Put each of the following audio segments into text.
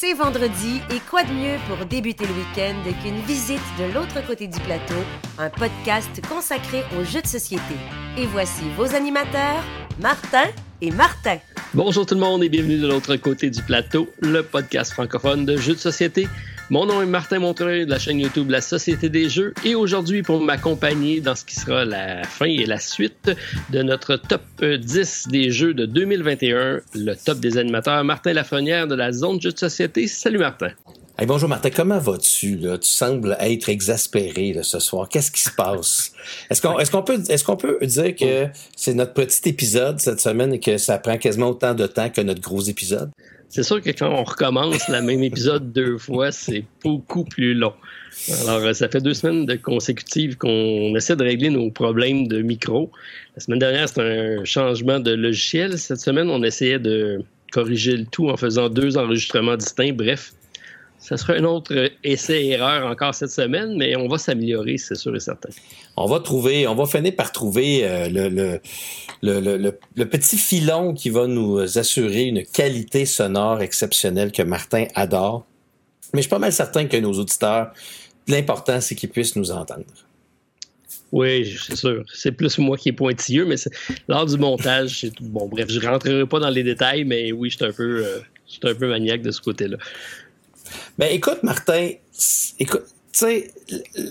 C'est vendredi et quoi de mieux pour débuter le week-end qu'une visite de l'autre côté du plateau, un podcast consacré aux jeux de société. Et voici vos animateurs, Martin et Martin. Bonjour tout le monde et bienvenue de l'autre côté du plateau, le podcast francophone de jeux de société. Mon nom est Martin Montreuil de la chaîne YouTube La Société des Jeux et aujourd'hui pour m'accompagner dans ce qui sera la fin et la suite de notre top 10 des jeux de 2021, le top des animateurs, Martin Lafrenière de la zone jeux de société. Salut Martin. Hey, bonjour Martin, comment vas-tu? Tu sembles être exaspéré ce soir. Qu'est-ce qui se passe? Est-ce qu'on est qu'on peut, est qu'on peut dire que c'est notre petit épisode cette semaine et que ça prend quasiment autant de temps que notre gros épisode? C'est sûr que quand on recommence le même épisode deux fois, c'est beaucoup plus long. Alors, euh, ça fait deux semaines de consécutives qu'on essaie de régler nos problèmes de micro. La semaine dernière, c'était un changement de logiciel. Cette semaine, on essayait de corriger le tout en faisant deux enregistrements distincts. Bref, ça sera un autre essai-erreur encore cette semaine, mais on va s'améliorer, c'est sûr et certain. On va trouver, on va finir par trouver euh, le, le, le, petit filon qui va nous assurer une qualité sonore exceptionnelle que Martin adore. Mais je suis pas mal certain que nos auditeurs, l'important, c'est qu'ils puissent nous entendre. Oui, c'est sûr. C'est plus moi qui est pointilleux, mais lors du montage, c'est bon. Bref, je rentrerai pas dans les détails, mais oui, je suis un peu, euh, un peu maniaque de ce côté-là. Ben écoute, Martin, écoute, sais,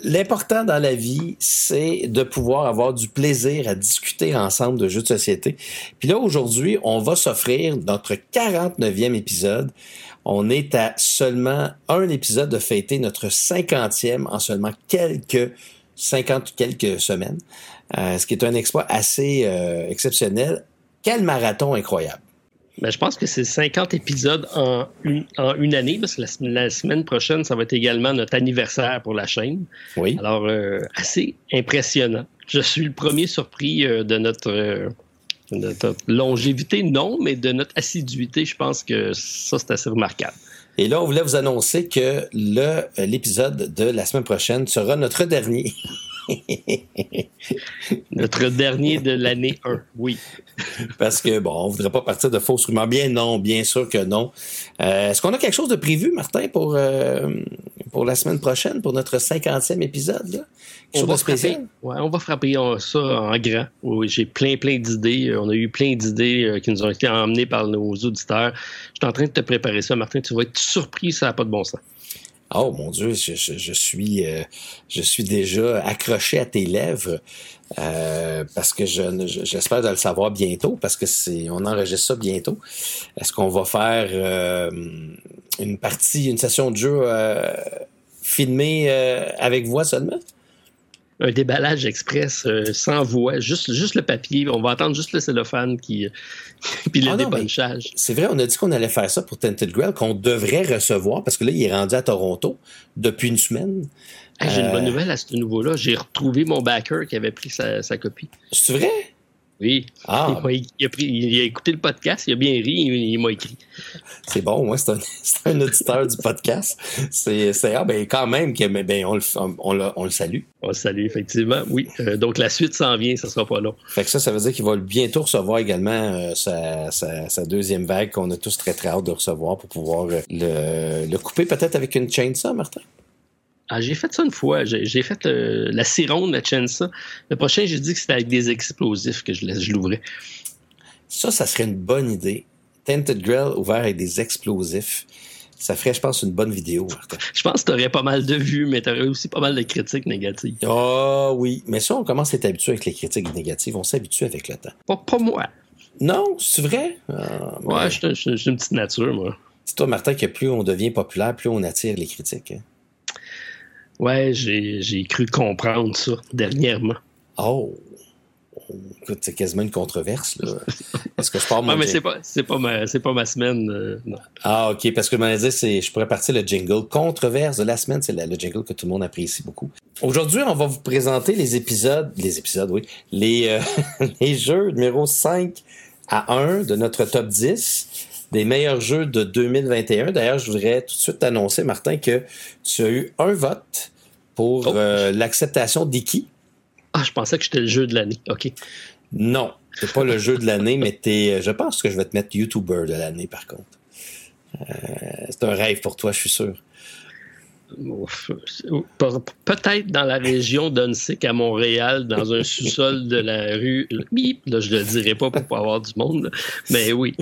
l'important dans la vie, c'est de pouvoir avoir du plaisir à discuter ensemble de jeux de société. Puis là, aujourd'hui, on va s'offrir notre 49e épisode. On est à seulement un épisode de fêter notre 50e en seulement quelques 50 quelques semaines, euh, ce qui est un exploit assez euh, exceptionnel. Quel marathon incroyable. Ben, je pense que c'est 50 épisodes en une, en une année, parce que la, semaine prochaine, ça va être également notre anniversaire pour la chaîne. Oui. Alors, euh, assez impressionnant. Je suis le premier surpris euh, de notre, euh, notre longévité, non, mais de notre assiduité. Je pense que ça, c'est assez remarquable. Et là, on voulait vous annoncer que le l'épisode de la semaine prochaine sera notre dernier. Notre dernier de l'année 1, oui. Parce que, bon, on voudrait pas partir de fausses rumeurs. Bien non, bien sûr que non. Euh, est-ce qu'on a quelque chose de prévu, Martin, pour, euh, pour la semaine prochaine, pour notre 50e épisode? Là? on va, frapper, ouais, on va frapper ça en grand. Oui, j'ai plein, plein d'idées. On a eu plein d'idées euh, qui nous ont été emmenées par nos auditeurs. Je suis en train de te préparer ça, Martin. Tu vas être surpris, ça n'a pas de bon sens. Oh mon Dieu, je, je, suis, euh, je suis déjà accroché à tes lèvres euh, parce que j'espère de le savoir bientôt parce que c'est, on enregistre ça bientôt. Est-ce qu'on va faire euh, une partie, une session de jeu filmée avec voix seulement? Un déballage express euh, sans voix, juste, juste le papier. On va attendre juste le cellophane qui, puis le ah C'est vrai, on a dit qu'on allait faire ça pour Tented Grail, qu'on devrait recevoir, parce que là, il est rendu à Toronto depuis une semaine. J'ai une bonne euh, nouvelle à ce niveau-là. J'ai retrouvé mon backer qui avait pris sa, sa copie. C'est vrai? Oui. Ah. Il, a pris, il, a écouté le podcast, il a bien ri, il, m'a écrit. C'est bon, moi, c'est un, un, auditeur du podcast. C'est, ah, ben, quand même, que, ben, on, le, on, on, le salue. On le salue, effectivement, oui. Euh, donc, la suite s'en vient, ça sera pas long. Fait que ça, ça veut dire qu'il va bientôt recevoir également euh, sa, sa, sa, deuxième vague qu'on a tous très, très hâte de recevoir pour pouvoir euh, le, le couper peut-être avec une chainsaw, Martin? Ah, j'ai fait ça une fois. J'ai fait euh, la sironde de Chensa. Le prochain, j'ai dit que c'était avec des explosifs que je, je l'ouvrais. Ça, ça serait une bonne idée. Tented Grill ouvert avec des explosifs. Ça ferait, je pense, une bonne vidéo. je pense que tu aurais pas mal de vues, mais tu aurais aussi pas mal de critiques négatives. Ah oh, oui, mais ça, on commence à être habitué avec les critiques négatives. On s'habitue avec le temps. Pas, pas moi. Non, c'est vrai? Ah, ouais, je suis une petite nature, moi. C'est toi, Martin, que plus on devient populaire, plus on attire les critiques. Hein? Ouais, j'ai cru comprendre ça dernièrement. Oh! Écoute, c'est quasiment une controverse, là. Parce que je pars mon. mais c'est pas, pas, ma, pas ma semaine. Euh, ah, OK. Parce que je c'est, je pourrais partir le jingle. Controverse de la semaine, c'est le jingle que tout le monde apprécie beaucoup. Aujourd'hui, on va vous présenter les épisodes, les épisodes, oui, les, euh, les jeux numéro 5 à 1 de notre top 10 des meilleurs jeux de 2021. D'ailleurs, je voudrais tout de suite t'annoncer, Martin, que tu as eu un vote pour oh. euh, l'acceptation d'Iki. Ah, je pensais que j'étais le jeu de l'année. OK. Non, c'est pas le jeu de l'année, mais t'es, je pense que je vais te mettre YouTuber de l'année, par contre. c'est un rêve pour toi, je suis sûr. Peut-être dans la région d'Unsick à Montréal, dans un sous-sol de la rue. Bip, là, je le dirai pas pour pas avoir du monde, mais oui.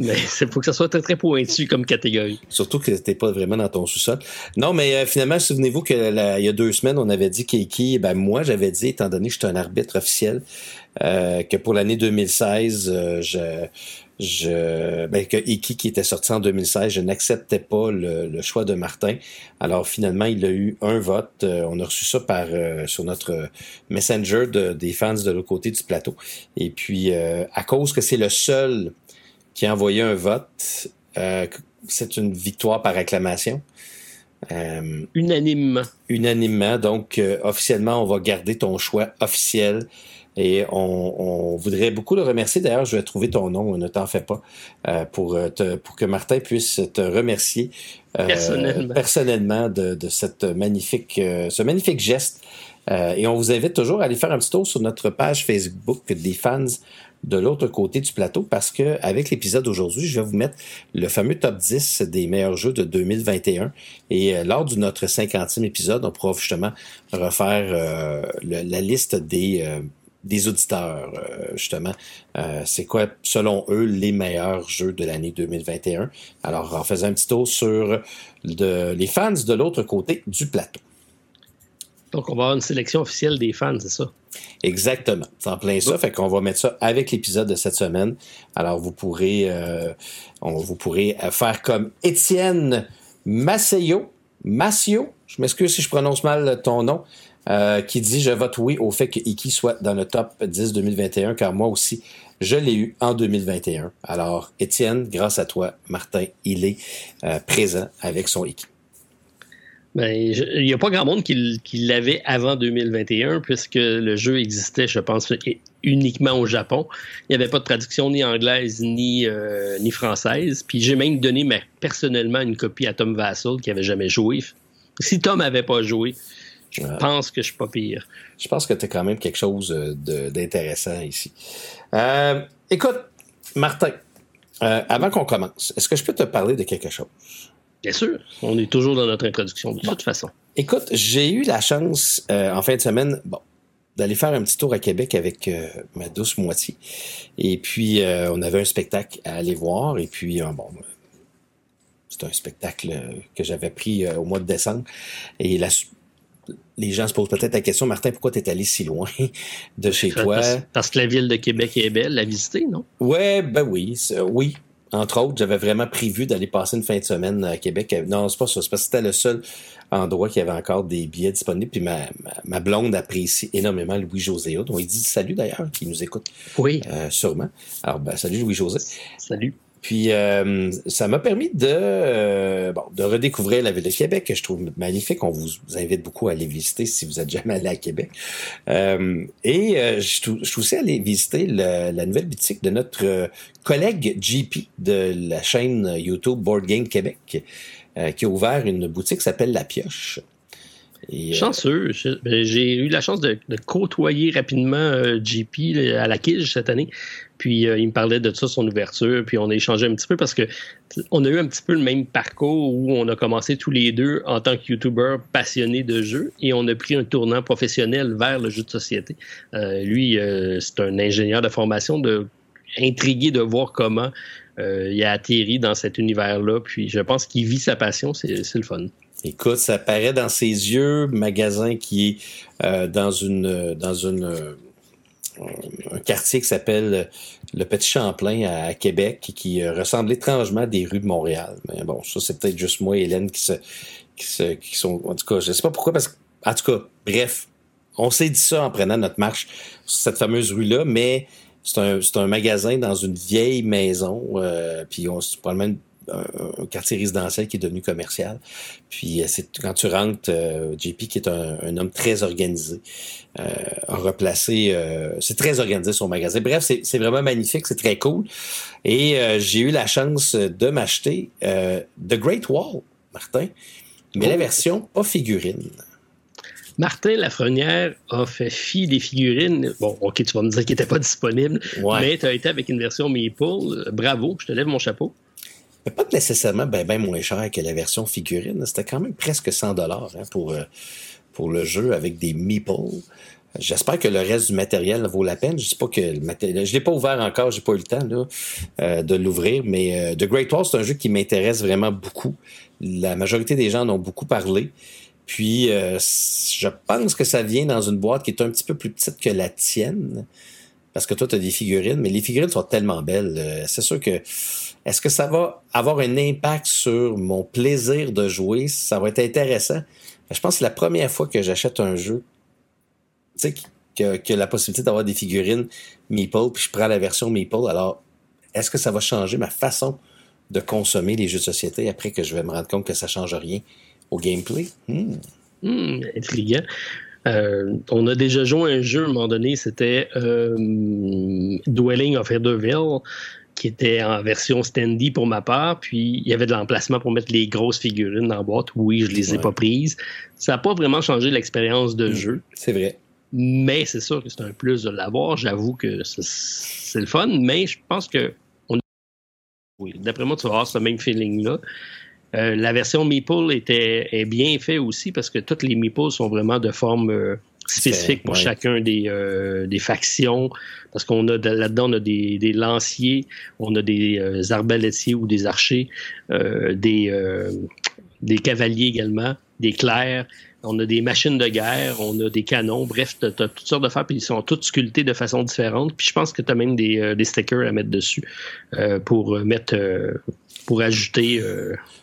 Mais il faut que ça soit très, très pointu comme catégorie. Surtout que t'es pas vraiment dans ton sous-sol. Non, mais euh, finalement, souvenez-vous qu'il y a deux semaines, on avait dit Keiki, ben moi, j'avais dit, étant donné que je suis un arbitre officiel, euh, que pour l'année 2016, euh, je je, ben, que Iki qui était sorti en 2016, je n'acceptais pas le, choix de Martin. Alors finalement, il a eu un vote. Euh, on a reçu ça par euh, sur notre messenger des fans de l'autre côté du plateau. Et puis euh, à cause que c'est le seul qui a envoyé un vote, c'est une victoire par acclamation. unanimement. Unanimement. Donc officiellement, on va garder ton choix officiel et on, voudrait beaucoup le remercier. D'ailleurs, je vais trouver ton nom, ne t'en fais pas, euh, pour, euh, pour que Martin puisse te remercier euh, personnellement, de, cette magnifique, ce magnifique geste. et on vous invite toujours à aller faire un petit tour sur notre page Facebook des fans de l'autre côté du plateau parce que avec l'épisode d'aujourd'hui, je vais vous mettre le fameux top 10 des meilleurs jeux de 2021 et lors de notre 50e épisode, on pourra justement refaire la liste des des auditeurs, euh, justement. Euh, c'est quoi, selon eux, les meilleurs jeux de l'année 2021? Alors, en faisant un petit tour sur les fans de l'autre côté du plateau. Donc, on va avoir une sélection officielle des fans, c'est ça? Exactement. C'est en plein ça. Fait qu'on va mettre ça avec l'épisode de cette semaine. Alors, vous pourrez, euh, vous pourrez faire comme Étienne Masseyo. Massio, je m'excuse si je prononce mal ton nom. Euh, qui dit Je vote oui au fait que Iki soit dans le top 10 2021, car moi aussi, je l'ai eu en 2021. Alors, Étienne, grâce à toi, Martin, il est euh, présent avec son Iki. Ben, il n'y a pas grand monde qui, l'avait avant 2021, puisque le jeu existait, je pense, uniquement au Japon. Il n'y avait pas de traduction ni anglaise ni, euh, ni française. Puis j'ai même donné personnellement une copie à Tom Vassell qui n'avait jamais joué. Si Tom n'avait pas joué, je pense que je suis pas pire. Je pense que tu as quand même quelque chose euh, d'intéressant ici. Euh, écoute, Martin, avant qu'on commence, est-ce que je peux te parler de quelque chose? Bien sûr. On est toujours dans notre introduction, de toute façon. Écoute, j'ai eu la chance, en fin de semaine, bon, d'aller faire un petit tour à Québec avec ma douce moitié. Et puis, on avait un spectacle à aller voir. Et puis, bon, c'est un spectacle que j'avais pris au mois de décembre. Et la, les gens se posent peut-être la question, Martin, pourquoi tu es allé si loin de chez toi? Parce, que la ville de Québec est belle à visiter, non? Ouais, ben oui, oui. Entre autres, j'avais vraiment prévu d'aller passer une fin de semaine à Québec. Non, c'est pas ça. C'est parce que c'était le seul endroit qui avait encore des billets disponibles. Puis ma, ma, blonde apprécie énormément Louis-José dont il dit salut d'ailleurs, qui nous écoute. Oui. Euh, sûrement. Alors, ben, salut Louis-José. Salut. Puis euh, ça m'a permis de, euh, bon, de redécouvrir la ville de Québec, que je trouve magnifique. On vous, invite beaucoup à aller visiter si vous êtes jamais allé à Québec. Euh, et je, je suis aussi allé visiter la nouvelle boutique de notre collègue JP de la chaîne YouTube Board Game Québec, qui a ouvert une boutique qui s'appelle La Pioche. Chanceux. Ben, j'ai eu la chance de, côtoyer rapidement JP à la Quille cette année. Puis euh, il me parlait de ça, son ouverture, puis on a échangé un petit peu parce que on a eu un petit peu le même parcours où on a commencé tous les deux en tant que YouTuber passionné de jeux et on a pris un tournant professionnel vers le jeu de société. Euh, lui, euh, c'est un ingénieur de formation, de intrigué de voir comment il a atterri dans cet univers-là. Puis je pense qu'il vit sa passion, c'est le fun. Écoute, ça paraît dans ses yeux, magasin qui est dans une dans une un quartier qui s'appelle le Petit Champlain à Québec qui euh, ressemble étrangement à des rues de Montréal. Mais bon, ça c'est peut-être juste moi et Hélène qui se, qui qui sont, en tout cas, je sais pas pourquoi parce que, en tout cas, bref, on s'est dit ça en prenant notre marche sur cette fameuse rue-là, mais c'est un, un magasin dans une vieille maison, euh, puis on se probablement un, quartier résidentiel qui est devenu commercial. Puis euh, c'est quand tu rentres, euh, JP qui est un, homme très organisé, euh, a replacé, c'est très organisé son magasin. Bref, c'est vraiment magnifique, c'est très cool. Et j'ai eu la chance de m'acheter The Great Wall, Martin, mais la oh. version pas figurine. Martin Lafrenière a fait fi des figurines. Bon, ok, tu vas me dire qu'il n'était pas disponible, mais tu as été avec une version Maple. Bravo, je te lève mon chapeau. Mais pas nécessairement bien ben moins cher que la version figurine. C'était quand même presque 100 dollars hein, pour, euh, pour le jeu avec des meeples. J'espère que le reste du matériel vaut la peine. Je sais pas que le matériel, je l'ai pas ouvert encore, j'ai pas eu le temps là, euh, de l'ouvrir, mais euh, The Great Wall c'est un jeu qui m'intéresse vraiment beaucoup. La majorité des gens en ont beaucoup parlé. Puis euh, je pense que ça vient dans une boîte qui est un petit peu plus petite que la tienne. Parce que toi, tu as des figurines, mais les figurines sont tellement belles. C'est sûr que est-ce que ça va avoir un impact sur mon plaisir de jouer? Ça va être intéressant. Je pense que c'est la première fois que j'achète un jeu tu sais, que, la possibilité d'avoir des figurines Meeple, puis je prends la version Meeple. Alors, est-ce que ça va changer ma façon de consommer les jeux de société après que je vais me rendre compte que ça change rien au gameplay? Hmm. Hmm. Euh, on a déjà joué un jeu à un moment donné, c'était euh, Dwelling of Ederville, qui était en version standy pour ma part, puis il y avait de l'emplacement pour mettre les grosses figurines dans la boîte. Oui, je les ai pas prises. Ça n'a pas vraiment changé l'expérience de hmm. jeu. C'est vrai. Mais c'est sûr que c'est un plus de l'avoir. J'avoue que c'est le fun, mais je pense que oui, d'après moi, tu vas avoir ce même feeling-là. Euh, la version Meeple était, est bien faite aussi parce que toutes les Meeples sont vraiment de forme euh, spécifique pour chacun des, euh, des factions. Parce qu'on a là-dedans, on a des, des, lanciers, on a des arbalétiers ou des archers, des, des cavaliers également, des clercs. On a des machines de guerre, on a des canons, bref, tu as, toutes sortes de faire, puis ils sont tous sculptés de façon différente. Puis je pense que tu as même des, euh, des, stickers à mettre dessus euh, pour mettre euh, pour ajouter.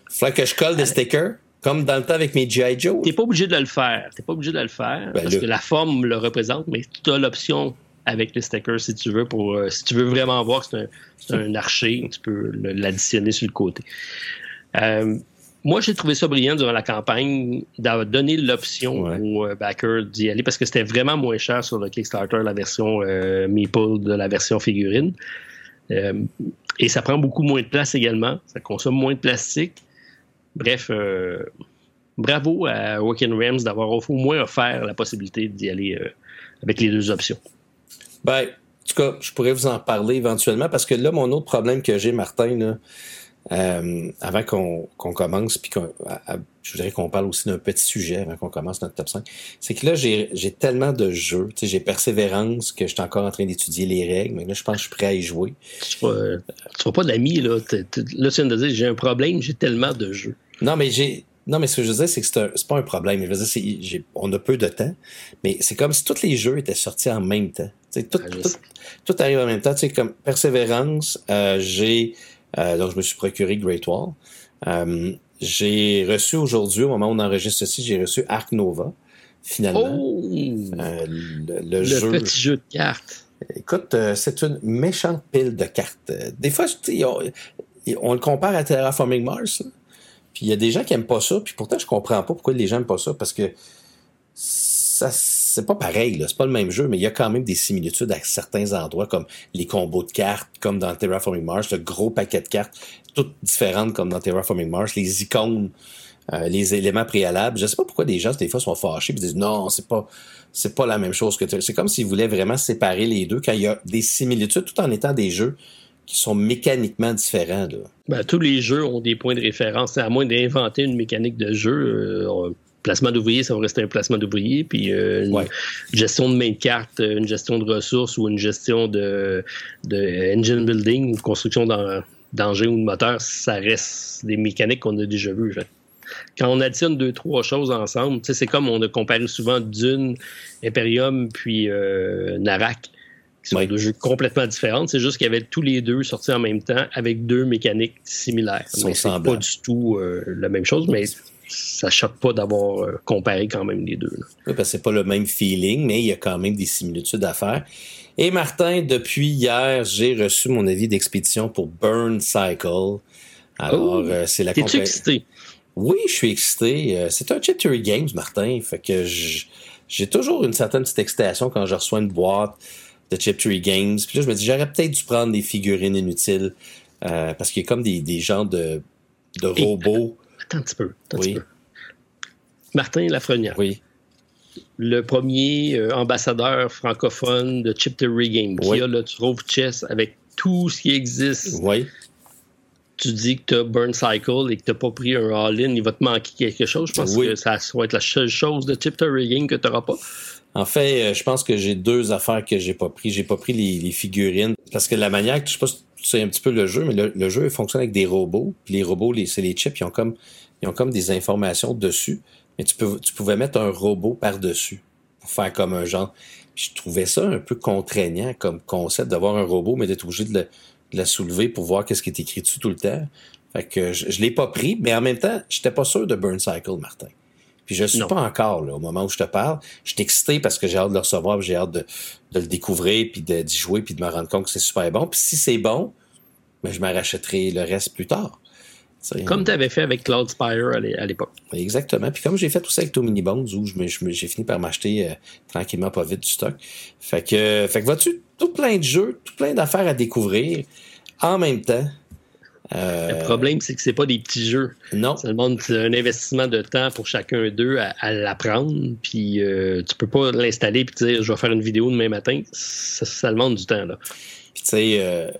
Faut que je colle des stickers? Comme dans le temps avec mes G.I. Joe. T'es pas obligé de le faire. T'es pas obligé de le faire. Ben parce que la forme le représente, mais tu as l'option avec les stickers si tu veux pour si tu veux vraiment voir que c'est un, un, archer, tu peux l'additionner sur le côté. Euh, moi, j'ai trouvé ça brillant durant la campagne d'avoir donné l'option aux euh, backers d'y aller parce que c'était vraiment moins cher sur le Kickstarter, la version euh, Meeple de la version figurine. Euh, et ça prend beaucoup moins de place également. Ça consomme moins de plastique. Bref, bravo à Working Rams d'avoir au moins offert la possibilité d'y aller avec les deux options. Ben, en tout cas, je pourrais vous en parler éventuellement parce que là, mon autre problème que j'ai, Martin, là, euh, avant qu'on commence, puis je voudrais qu'on parle aussi d'un petit sujet avant qu'on commence notre top 5, c'est que là, j'ai tellement de jeux, j'ai persévérance que je suis encore en train d'étudier les règles, mais là, je pense que je suis prêt à y jouer. Tu ne seras pas d'amis, là. là, tu viens de dire, j'ai un problème, j'ai tellement de jeux. Non, mais j'ai... Non, mais ce que je veux dire, c'est que c'est pas un problème. Je veux dire, on a peu de temps, mais c'est comme si tous les jeux étaient sortis en même temps. Tout, tout, tout, arrive en même temps. Sais, comme Persévérance, euh, j'ai euh, donc, je me suis procuré Great Wall. Euh, j'ai reçu aujourd'hui, au moment où on enregistre ceci, j'ai reçu Arc Nova, finalement. Oh! Euh, le, le petit jeu de cartes. Écoute, c'est une méchante pile de cartes. Des fois, on, on le compare à Terraforming Mars. Puis il y a des gens qui aiment pas ça, puis pourtant je comprends pas pourquoi les gens aiment pas ça, parce que ça c'est pas pareil, c'est pas le même jeu, mais il y a quand même des similitudes à certains endroits, comme les combos de cartes, comme dans Terraforming Mars, le gros paquet de cartes, toutes différentes comme dans Terraforming Mars, les icônes, euh, les éléments préalables. Je sais pas pourquoi des gens des fois sont fâchés et disent non, c'est pas c'est pas la même chose que c'est comme s'ils voulaient vraiment séparer les deux quand il y a des similitudes tout en étant des jeux qui sont mécaniquement différents. Ben, tous les jeux ont des points de référence. À moins d'inventer une mécanique de jeu, euh, placement d'ouvriers, ça va rester un placement d'ouvriers. Puis euh, une gestion de main de carte, euh, une gestion de ressources ou une gestion de, de engine building ou construction d'engins ou de moteurs, ça reste des mécaniques qu'on a déjà vues. Quand on additionne deux, trois choses ensemble, c'est comme on a comparé souvent Dune, Imperium, puis euh, Narak qui sont deux jeux complètement différents. C'est juste qu'il y avait tous les deux sortis en même temps avec deux mécaniques similaires. C'est pas du tout la même chose, mais ça choque pas d'avoir euh, comparé quand même les deux. Oui, parce que c'est pas le même feeling, mais il y a quand même des similitudes à faire. Et Martin, depuis hier, j'ai reçu mon avis d'expédition pour Burn Cycle. Alors, oh! euh, c'est la T'es-tu excité? Oui, je suis excité. Euh, c'est un Chittery Games, Martin. Fait que j'ai toujours une certaine petite excitation quand je reçois une boîte de Chittery Games. Puis là, je me dis, j'aurais peut-être dû prendre des figurines inutiles. parce qu'il y a comme des, des genres de, de robots. Attends un petit peu. Martin Lafrenière. Oui. Le premier euh, ambassadeur francophone de Chip Theory Game, qui a le Trove Chess avec tout ce qui existe. Oui. tu dis que tu as Burn Cycle et que tu n'as pas pris un all-in, il va te manquer quelque chose. Je pense que ça va être la seule chose de type rigging que tu n'auras pas. En fait, euh, je pense que j'ai deux affaires que j'ai pas pris. J'ai pas pris les, figurines parce que la manière que je sais pas si c'est un petit peu le jeu, mais le, jeu fonctionne avec des robots. Puis les robots, c'est les chips, ils ont comme des informations dessus. Mais tu tu pouvais mettre un robot par dessus pour faire comme un genre. je trouvais ça un peu contraignant comme concept d'avoir un robot, mais d'être obligé de la soulever pour voir qu'est-ce qui est écrit dessus tout le temps. Fait que je, je l'ai pas pris, mais en même temps, j'étais pas sûr de Burn Cycle, Martin. Puis je suis pas encore là au moment où je te parle. Je suis excité parce que j'ai hâte de le recevoir, j'ai hâte de, le découvrir, puis d'y jouer, puis de me rendre compte que c'est super bon. Puis si c'est bon, ben, je m'arracheterai le reste plus tard. Comme tu avais fait avec Cloud Spire à l'époque. Exactement. Puis comme j'ai fait tout ça avec Tomini Bones, où j'ai fini par m'acheter euh, tranquillement pas vite du stock. Fait que, fait que vois-tu, tout plein de jeux, tout plein d'affaires à découvrir en même temps. Euh, le problème, c'est que c'est pas des petits jeux. Non. Ça demande un investissement de temps pour chacun d'eux à, l'apprendre. Puis euh, tu peux pas l'installer et dire je vais faire une vidéo demain matin. Ça, demande du temps. Là. Puis tu sais, euh,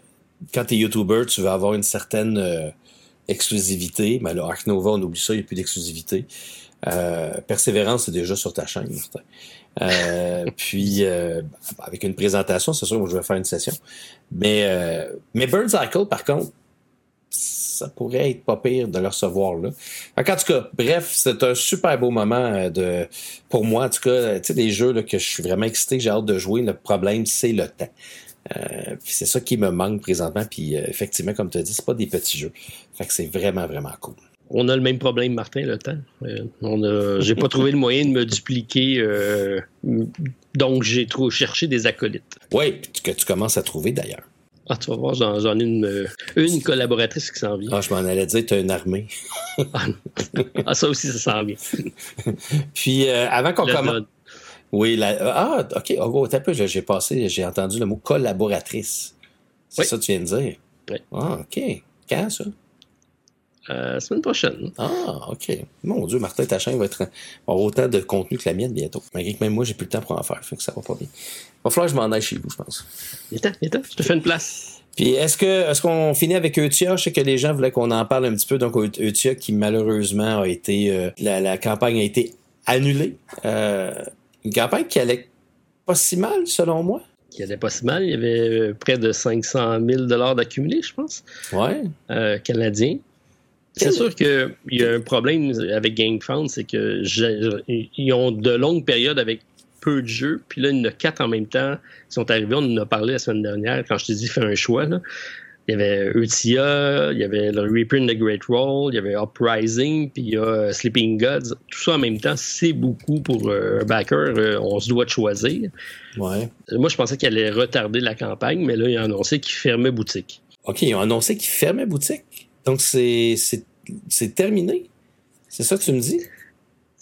quand tu es YouTuber, tu veux avoir une certaine euh, exclusivité. Mais là, Ark Nova, on oublie ça, il n'y a plus d'exclusivité. Persévérance, c'est déjà sur ta chaîne, puis avec une présentation, c'est sûr, que je vais faire une session. Mais, mais Burn Cycle, par contre, ça pourrait être pas pire de le recevoir là. En tout cas, bref, c'est un super beau moment euh, de pour moi, en tout cas, tu sais, des jeux là, que je suis vraiment excité, j'ai hâte de jouer. Le problème, c'est le temps. Euh, c'est ça qui me manque présentement. Puis euh, effectivement, comme tu as dit, c'est pas des petits jeux. Fait que c'est vraiment, vraiment cool. On a le même problème, Martin, le temps. on a, j'ai pas trouvé le moyen de me dupliquer, donc j'ai trop cherché des acolytes. Oui, que tu commences à trouver d'ailleurs. Ah, tu vas voir, j'en ai une, une collaboratrice qui s'en vient. Ah, je m'en allais dire, tu as une armée. ah, ça aussi, ça s'en vient. Puis, euh, avant qu'on commence. Oui, la... ah, OK, oh, un peu, j'ai passé, j'ai entendu le mot collaboratrice. C'est ça que tu viens de dire? Oui. Ah, OK. Quand, ça? Euh, semaine prochaine. Ah, OK. Mon Dieu, Martin, ta chaîne va être avoir autant de contenu que la mienne bientôt. Malgré que même moi, j'ai plus le temps pour en faire. Fait que ça va pas bien. Va falloir que je m'en aille chez vous, je pense. Il est il Je te fais une place. Puis est-ce que est-ce qu'on finit avec Eutia? Je sais que les gens voulaient qu'on en parle un petit peu. Donc Eutia qui malheureusement a été euh, la, campagne a été annulée. Euh, une campagne qui allait pas si mal selon moi. Qui allait pas si mal. Il y avait près de 500 000 dollars d'accumulés, je pense. Ouais. Euh, canadiens. C'est sûr qu'il y a un problème avec GameFound, c'est que ils ont de longues périodes avec peu de jeux, puis là, il y en a quatre en même temps qui sont arrivés. On en a parlé la semaine dernière, quand je t'ai dit fais un choix. Il y avait Eutia, il y avait le Reprint the Great Roll, il y avait Uprising, puis il y a Sleeping Gods. Tout ça en même temps, c'est beaucoup pour euh, un backer. Euh, on se doit de choisir. Ouais. Moi, je pensais qu'il allait retarder la campagne, mais là, il a annoncé qu'il fermait boutique. OK, ils ont annoncé qu'il fermait boutique. Donc, c'est terminé. C'est ça que tu me dis?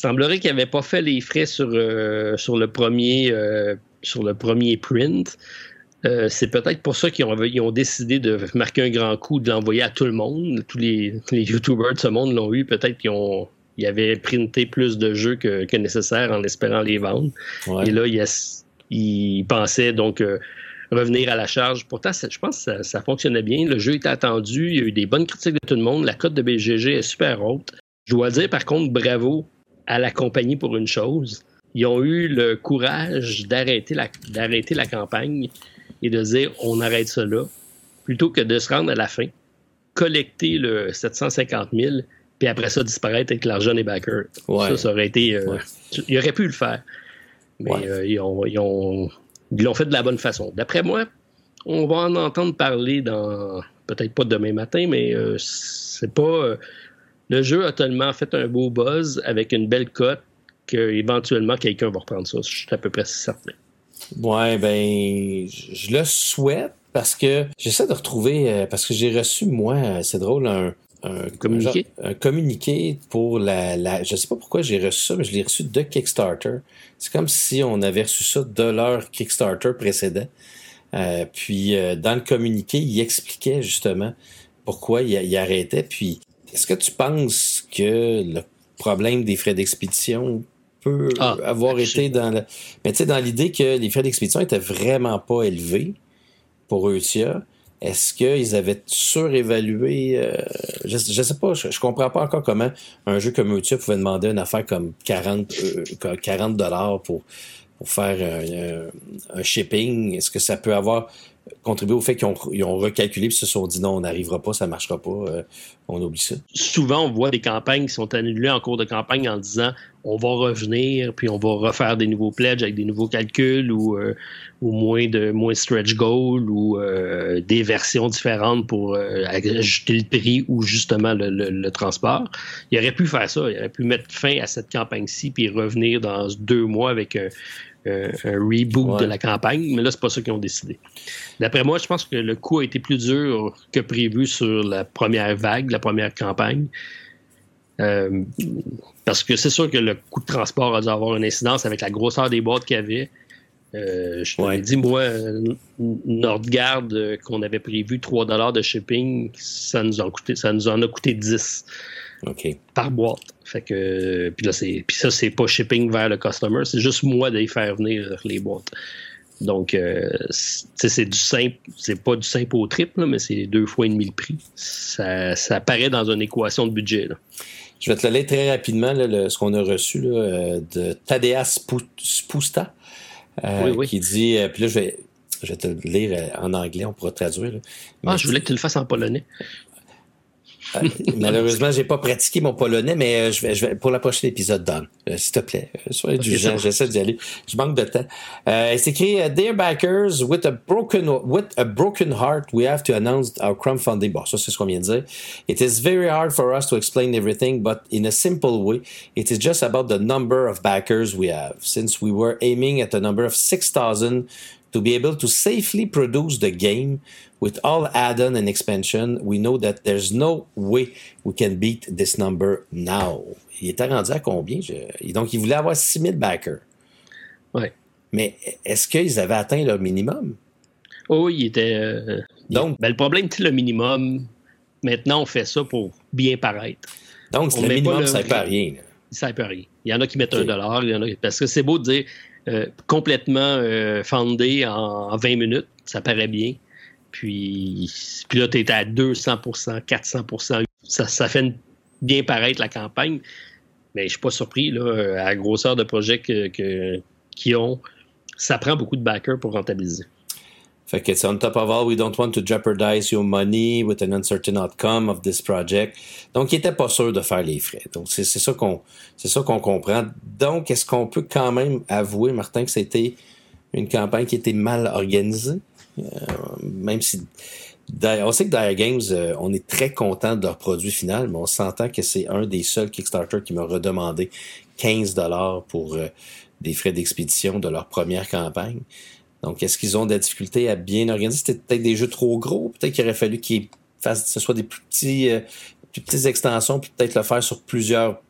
Il semblerait qu'ils n'avaient pas fait les frais sur, euh, sur, le, premier, euh, sur le premier print. Euh, c'est peut-être pour ça qu'ils ont, ont, décidé de marquer un grand coup, de l'envoyer à tout le monde. Tous les, les YouTubers de ce monde l'ont eu. Peut-être qu'ils ont, ils avaient printé plus de jeux que, que nécessaire en espérant les vendre. Et là, ils, pensaient donc revenir à la charge. Pourtant, je pense que ça, fonctionnait bien. Le jeu était attendu. Il y a eu des bonnes critiques de tout le monde. La cote de BGG est super haute. Je dois dire, par contre, bravo à la compagnie pour une chose. Ils ont eu le courage d'arrêter la, d'arrêter la campagne et de dire on arrête ça là, plutôt que de se rendre à la fin, collecter le 750 000, puis après ça disparaître avec l'argent des backers. Ça, ça aurait été. Euh, Ils auraient pu le faire. Mais euh, ils, ont, ils, ont, ils l'ont fait de la bonne façon. D'après moi, on va en entendre parler dans peut-être pas demain matin, mais euh, c'est pas. Euh, le jeu a tellement fait un beau buzz avec une belle cote qu'éventuellement quelqu'un va reprendre ça. Je suis à peu près certain. Ouais, ben, je le souhaite parce que j'essaie de retrouver, euh, parce que j'ai reçu, moi, c'est drôle, un, un communiqué? Un, communiqué pour la, la. Je sais pas pourquoi j'ai reçu ça, mais je l'ai reçu de Kickstarter. C'est comme si on avait reçu ça de leur Kickstarter précédent. Euh, puis euh, dans le communiqué, il expliquait justement pourquoi il, il arrêtait. Puis est-ce que tu penses que le problème des frais d'expédition peut ah, avoir été dans le... Mais tu sais, dans l'idée que les frais d'expédition étaient vraiment pas élevés pour Eutia, Est-ce qu'ils avaient surévalué? Euh, je, ne sais pas, je, comprends pas encore comment un jeu comme YouTube pouvait demander une affaire comme 40 40 euh, dollars pour pour faire un, un shipping. Est-ce que ça peut avoir contribué au fait qu'ils ont, recalculé et se sont dit non, on n'arrivera pas, ça marchera pas, euh, on oublie ça. Souvent, on voit des campagnes qui sont annulées en cours de campagne en disant on va revenir, puis on va refaire des nouveaux pledges avec des nouveaux calculs ou, euh, moins de moins stretch goal ou euh, des versions différentes pour ajouter le prix ou justement le, transport. Il aurait pu faire ça, il aurait pu mettre fin à cette campagne-ci puis revenir dans deux mois avec un, un reboot de la campagne, mais là, c'est pas ça qu'ils ont décidé. D'après moi, je pense que le coup a été plus dur que prévu sur la première vague, la première campagne. Euh, parce que c'est sûr que le coût de transport a dû avoir une incidence avec la grosseur des boîtes qu'il y avait. Euh, je te dit, moi, Nordgard, euh, qu'on avait prévu 3 de shipping, ça nous, a coûté, ça nous en a coûté 10 par boîte. Fait que, puis là, c'est, puis ça, c'est pas shipping vers le customer, c'est juste moi d'aller faire venir les boîtes. Donc, euh, c'est du simple, c'est pas du simple au triple, mais c'est deux fois et demi le prix. Ça, ça apparaît dans une équation de budget. Je vais te le lire très rapidement, ce qu'on a reçu euh, de Tadeas Spusta, euh, qui dit, puis là, je vais, je vais te le lire en anglais, on pourra traduire. ah, je voulais que tu le fasses en polonais. Euh, malheureusement, j'ai pas pratiqué mon polonais, mais euh, je vais, je vais pour la prochaine épisode, Don. Euh, s'il te plaît, sois indulgent, j'essaie d'y aller. Je manque de temps. Euh, c'est écrit Dear backers, with a broken with a broken heart, we have to announce our crowdfunding. Bon, ça c'est ce qu'on vient de dire. It is very hard for us to explain everything, but in a simple way, it is just about the number of backers we have. Since we were aiming at a number of 6,000 to be able to safely produce the game with all add-on and expansion, we know that there's no way we can beat this number now. Il était rendu à combien? Donc, il voulait avoir 6000 backers. Ouais. Mais est-ce qu'ils avaient atteint leur minimum? Oh, il était. Euh, Donc, ben, le problème, c'est le minimum. Maintenant, on fait ça pour bien paraître. Donc, le minimum, ça ne à rien. Ça ne à rien. Il y en a qui mettent un dollar, il y en a... parce que c'est beau de dire complètement euh, fondé en 20 minutes, ça paraît bien. Puis, puis là, tu à 200% 400 ça, ça fait bien paraître la campagne. Mais je suis pas surpris, là, à la grosseur de projet qu'ils que, ont, ça prend beaucoup de backers pour rentabiliser. Fait que c'est on top of all, we don't want to jeopardize your money with an uncertain outcome of this project. Donc, il était pas sûr de faire les frais. Donc, c'est ça qu'on c'est ça qu'on comprend. Donc, est-ce qu'on peut quand même avouer, Martin, que c'était une campagne qui était mal organisée? Euh, même si on sait que Dire Games, euh, on est très content de leur produit final, mais on s'entend que c'est un des seuls Kickstarter qui m'a redemandé 15 dollars pour euh, des frais d'expédition de leur première campagne. Donc, est-ce qu'ils ont de la difficulté à bien organiser? C'était peut-être des jeux trop gros. Peut-être qu'il aurait fallu qu'ils fassent, ce soit des plus petits, euh, petites extensions, puis peut-être le faire sur plusieurs,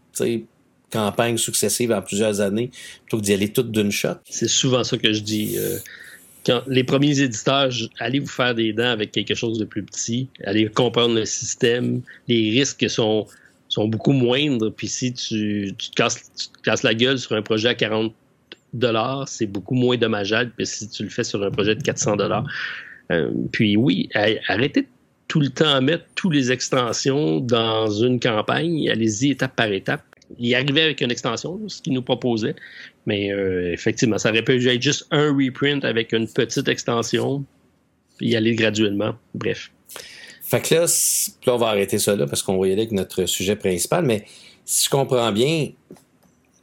campagnes successives en plusieurs années, plutôt que d'y aller toutes d'une shot. C'est souvent ça que je dis. Euh, quand les premiers éditeurs, allez vous faire des dents avec quelque chose de plus petit, allez comprendre le système, les risques sont, sont beaucoup moindres, puis si tu, te casses, tu te casses la gueule sur un projet à 40 dollars, c'est beaucoup moins dommageable que si tu le fais sur un projet de 400 dollars. Euh, puis oui, arrêtez tout le temps mettre toutes les extensions dans une campagne. Allez-y étape par étape. Il arrivait avec une extension, ce qu'il nous proposait. Mais euh, effectivement, ça aurait pu être juste un reprint avec une petite extension, puis y aller graduellement. Bref. Fait que là, on va arrêter ça là parce qu'on va y aller avec notre sujet principal. Mais si je comprends bien,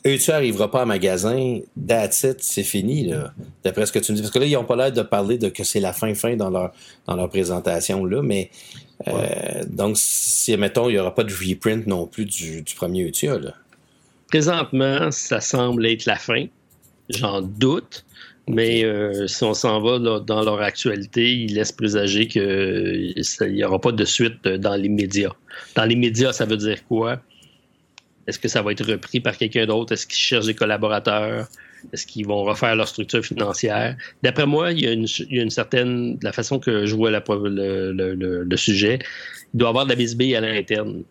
eux, tu pas en magasin, that's it, c'est fini, là, d'après ce que tu me dis. Parce que là, ils n'ont pas l'air de parler de que c'est la fin-fin dans leur, dans leur présentation, là, mais euh, donc, si, mettons, il n'y aura pas de reprint non plus du, du premier Utia, là. Présentement, ça semble être la fin. J'en doute. Mais euh, si on s'en va dans leur actualité, ils laissent présager qu'il n'y aura pas de suite dans les médias. Dans les médias, ça veut dire quoi? Est-ce que ça va être repris par quelqu'un d'autre? Est-ce qu'ils cherchent des collaborateurs? Est-ce qu'ils vont refaire leur structure financière? D'après moi, il y, a une, certaine. La façon que je vois le, sujet, il doit y avoir de la visibilité à l'interne.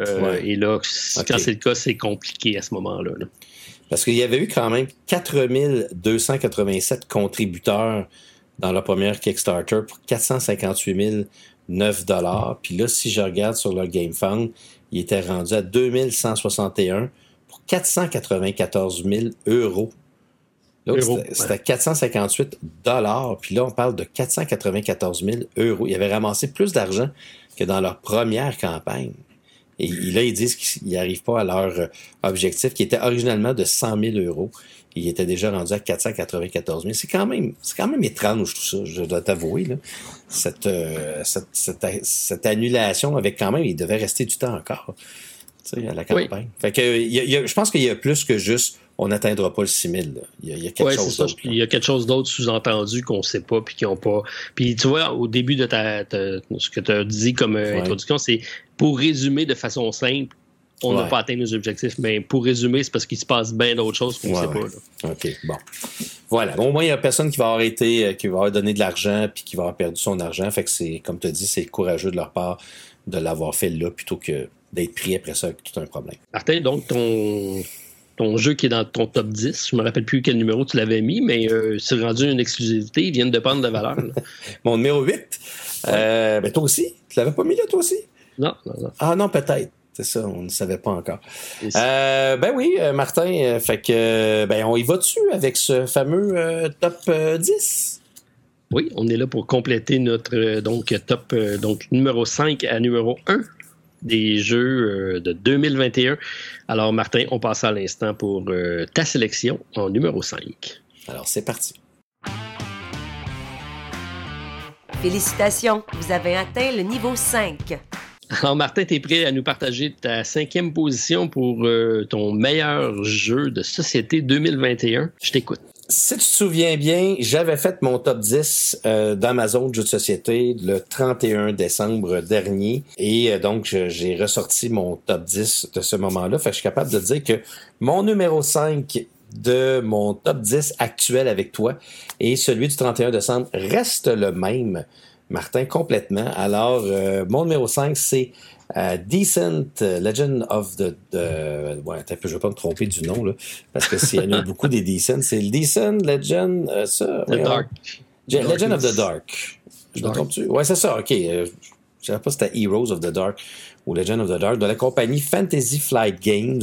Euh, et là, quand c'est le cas, c'est compliqué à ce moment-là. Parce qu'il y avait eu quand même 4287 contributeurs dans leur première Kickstarter pour 458 009 Puis là, si je regarde sur leur GameFund, il était rendu à 2161 pour 494 000 euros. C'était 458 dollars, puis là, on parle de 494 000 euros. Ils avaient ramassé plus d'argent que dans leur première campagne. Et là, ils disent qu'ils n'arrivent pas à leur objectif, qui était originalement de 100 000 euros. Ils étaient déjà rendus à 494 000. C'est quand même, c'est quand même étrange tout ça, je dois t'avouer. Cette, euh, cette, cette, cette, annulation avec quand même, il devait rester du temps encore à la campagne. Fait que, y a, je pense qu'il y a plus que juste on n'atteindra pas le 6000. Il y a, il y a quelque chose d'autre. Il y a quelque chose d'autre sous-entendu qu'on ne sait pas puis qui n'ont pas. Puis tu vois, au début de ta, ce que tu as dit comme euh, introduction, c'est pour résumer de façon simple, on n'a pas atteint nos objectifs, mais pour résumer, c'est parce qu'il se passe bien d'autres choses qu'on ne sait pas. OK, bon. Voilà. Bon, au moins, il n'y a personne qui va avoir été, euh, qui va avoir donné de l'argent puis qui va avoir perdu son argent. Fait que c'est, comme tu as dit, c'est courageux de leur part de l'avoir fait là plutôt que d'être pris après ça avec tout un problème. Martin, donc ton, ton jeu qui est dans ton top 10. Je me rappelle plus quel numéro tu l'avais mis, mais euh, c'est rendu une exclusivité. Ils viennent de prendre de valeur. Mon numéro 8. Euh, ben toi aussi? Tu l'avais pas mis là, toi aussi? Non, non, non. Ah non, peut-être. C'est ça, on ne savait pas encore. Euh, ben oui, Martin, fait que ben on y va dessus avec ce fameux top 10. Oui, on est là pour compléter notre donc top donc numéro 5 à numéro 1 des jeux euh, de 2021. Alors, Martin, on passe à l'instant pour euh, ta sélection en numéro 5. Alors, c'est parti. Félicitations, vous avez atteint le niveau 5. Alors, Martin, tu es prêt à nous partager ta cinquième position pour euh, ton meilleur jeu de société 2021? Je t'écoute. Si tu te souviens bien, j'avais fait mon top 10 euh, d'Amazon jeux de société le 31 décembre dernier. Et euh, donc, j'ai ressorti mon top 10 de ce moment-là. Fait que je suis capable de dire que mon numéro 5 de mon top 10 actuel avec toi et celui du 31 décembre reste le même, Martin, complètement. Alors, euh, mon numéro 5, c'est euh, Decent euh, Legend of the... ouais, je ne vais pas me tromper du nom, là, parce que c'est, il y a beaucoup des Decent. C'est le Decent Legend... Euh, ça, the Dark. Legend of the Dark. Je me trompe-tu? Ouais, c'est ça, OK. je ne savais pas si c'était Heroes of the Dark ou Legend of the Dark de la compagnie Fantasy Flight Games.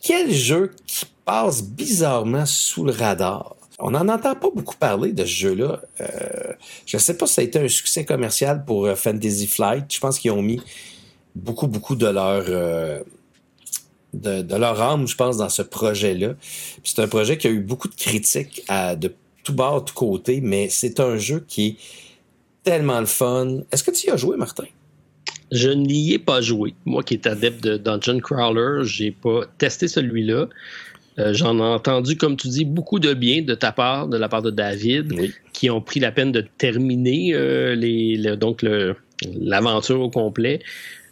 Quel jeu qui passe bizarrement sous le radar? On n'en entend pas beaucoup parler de ce jeu-là. je ne sais pas si ça a été un succès commercial pour Fantasy Flight. Je pense qu'ils ont mis beaucoup, beaucoup de leur, euh, de, leur âme, je pense, dans ce projet-là. C'est un projet qui a eu beaucoup de critiques de tout bord, tout côté, mais c'est un jeu qui est tellement le fun. Est-ce que tu y as joué, Martin? Je n'y ai pas joué. Moi qui est adepte de Dungeon Crawler, j'ai pas testé celui-là. Euh, j'en ai entendu, comme tu dis, beaucoup de bien de ta part, de la part de David, qui ont pris la peine de terminer euh, les, donc l'aventure au complet.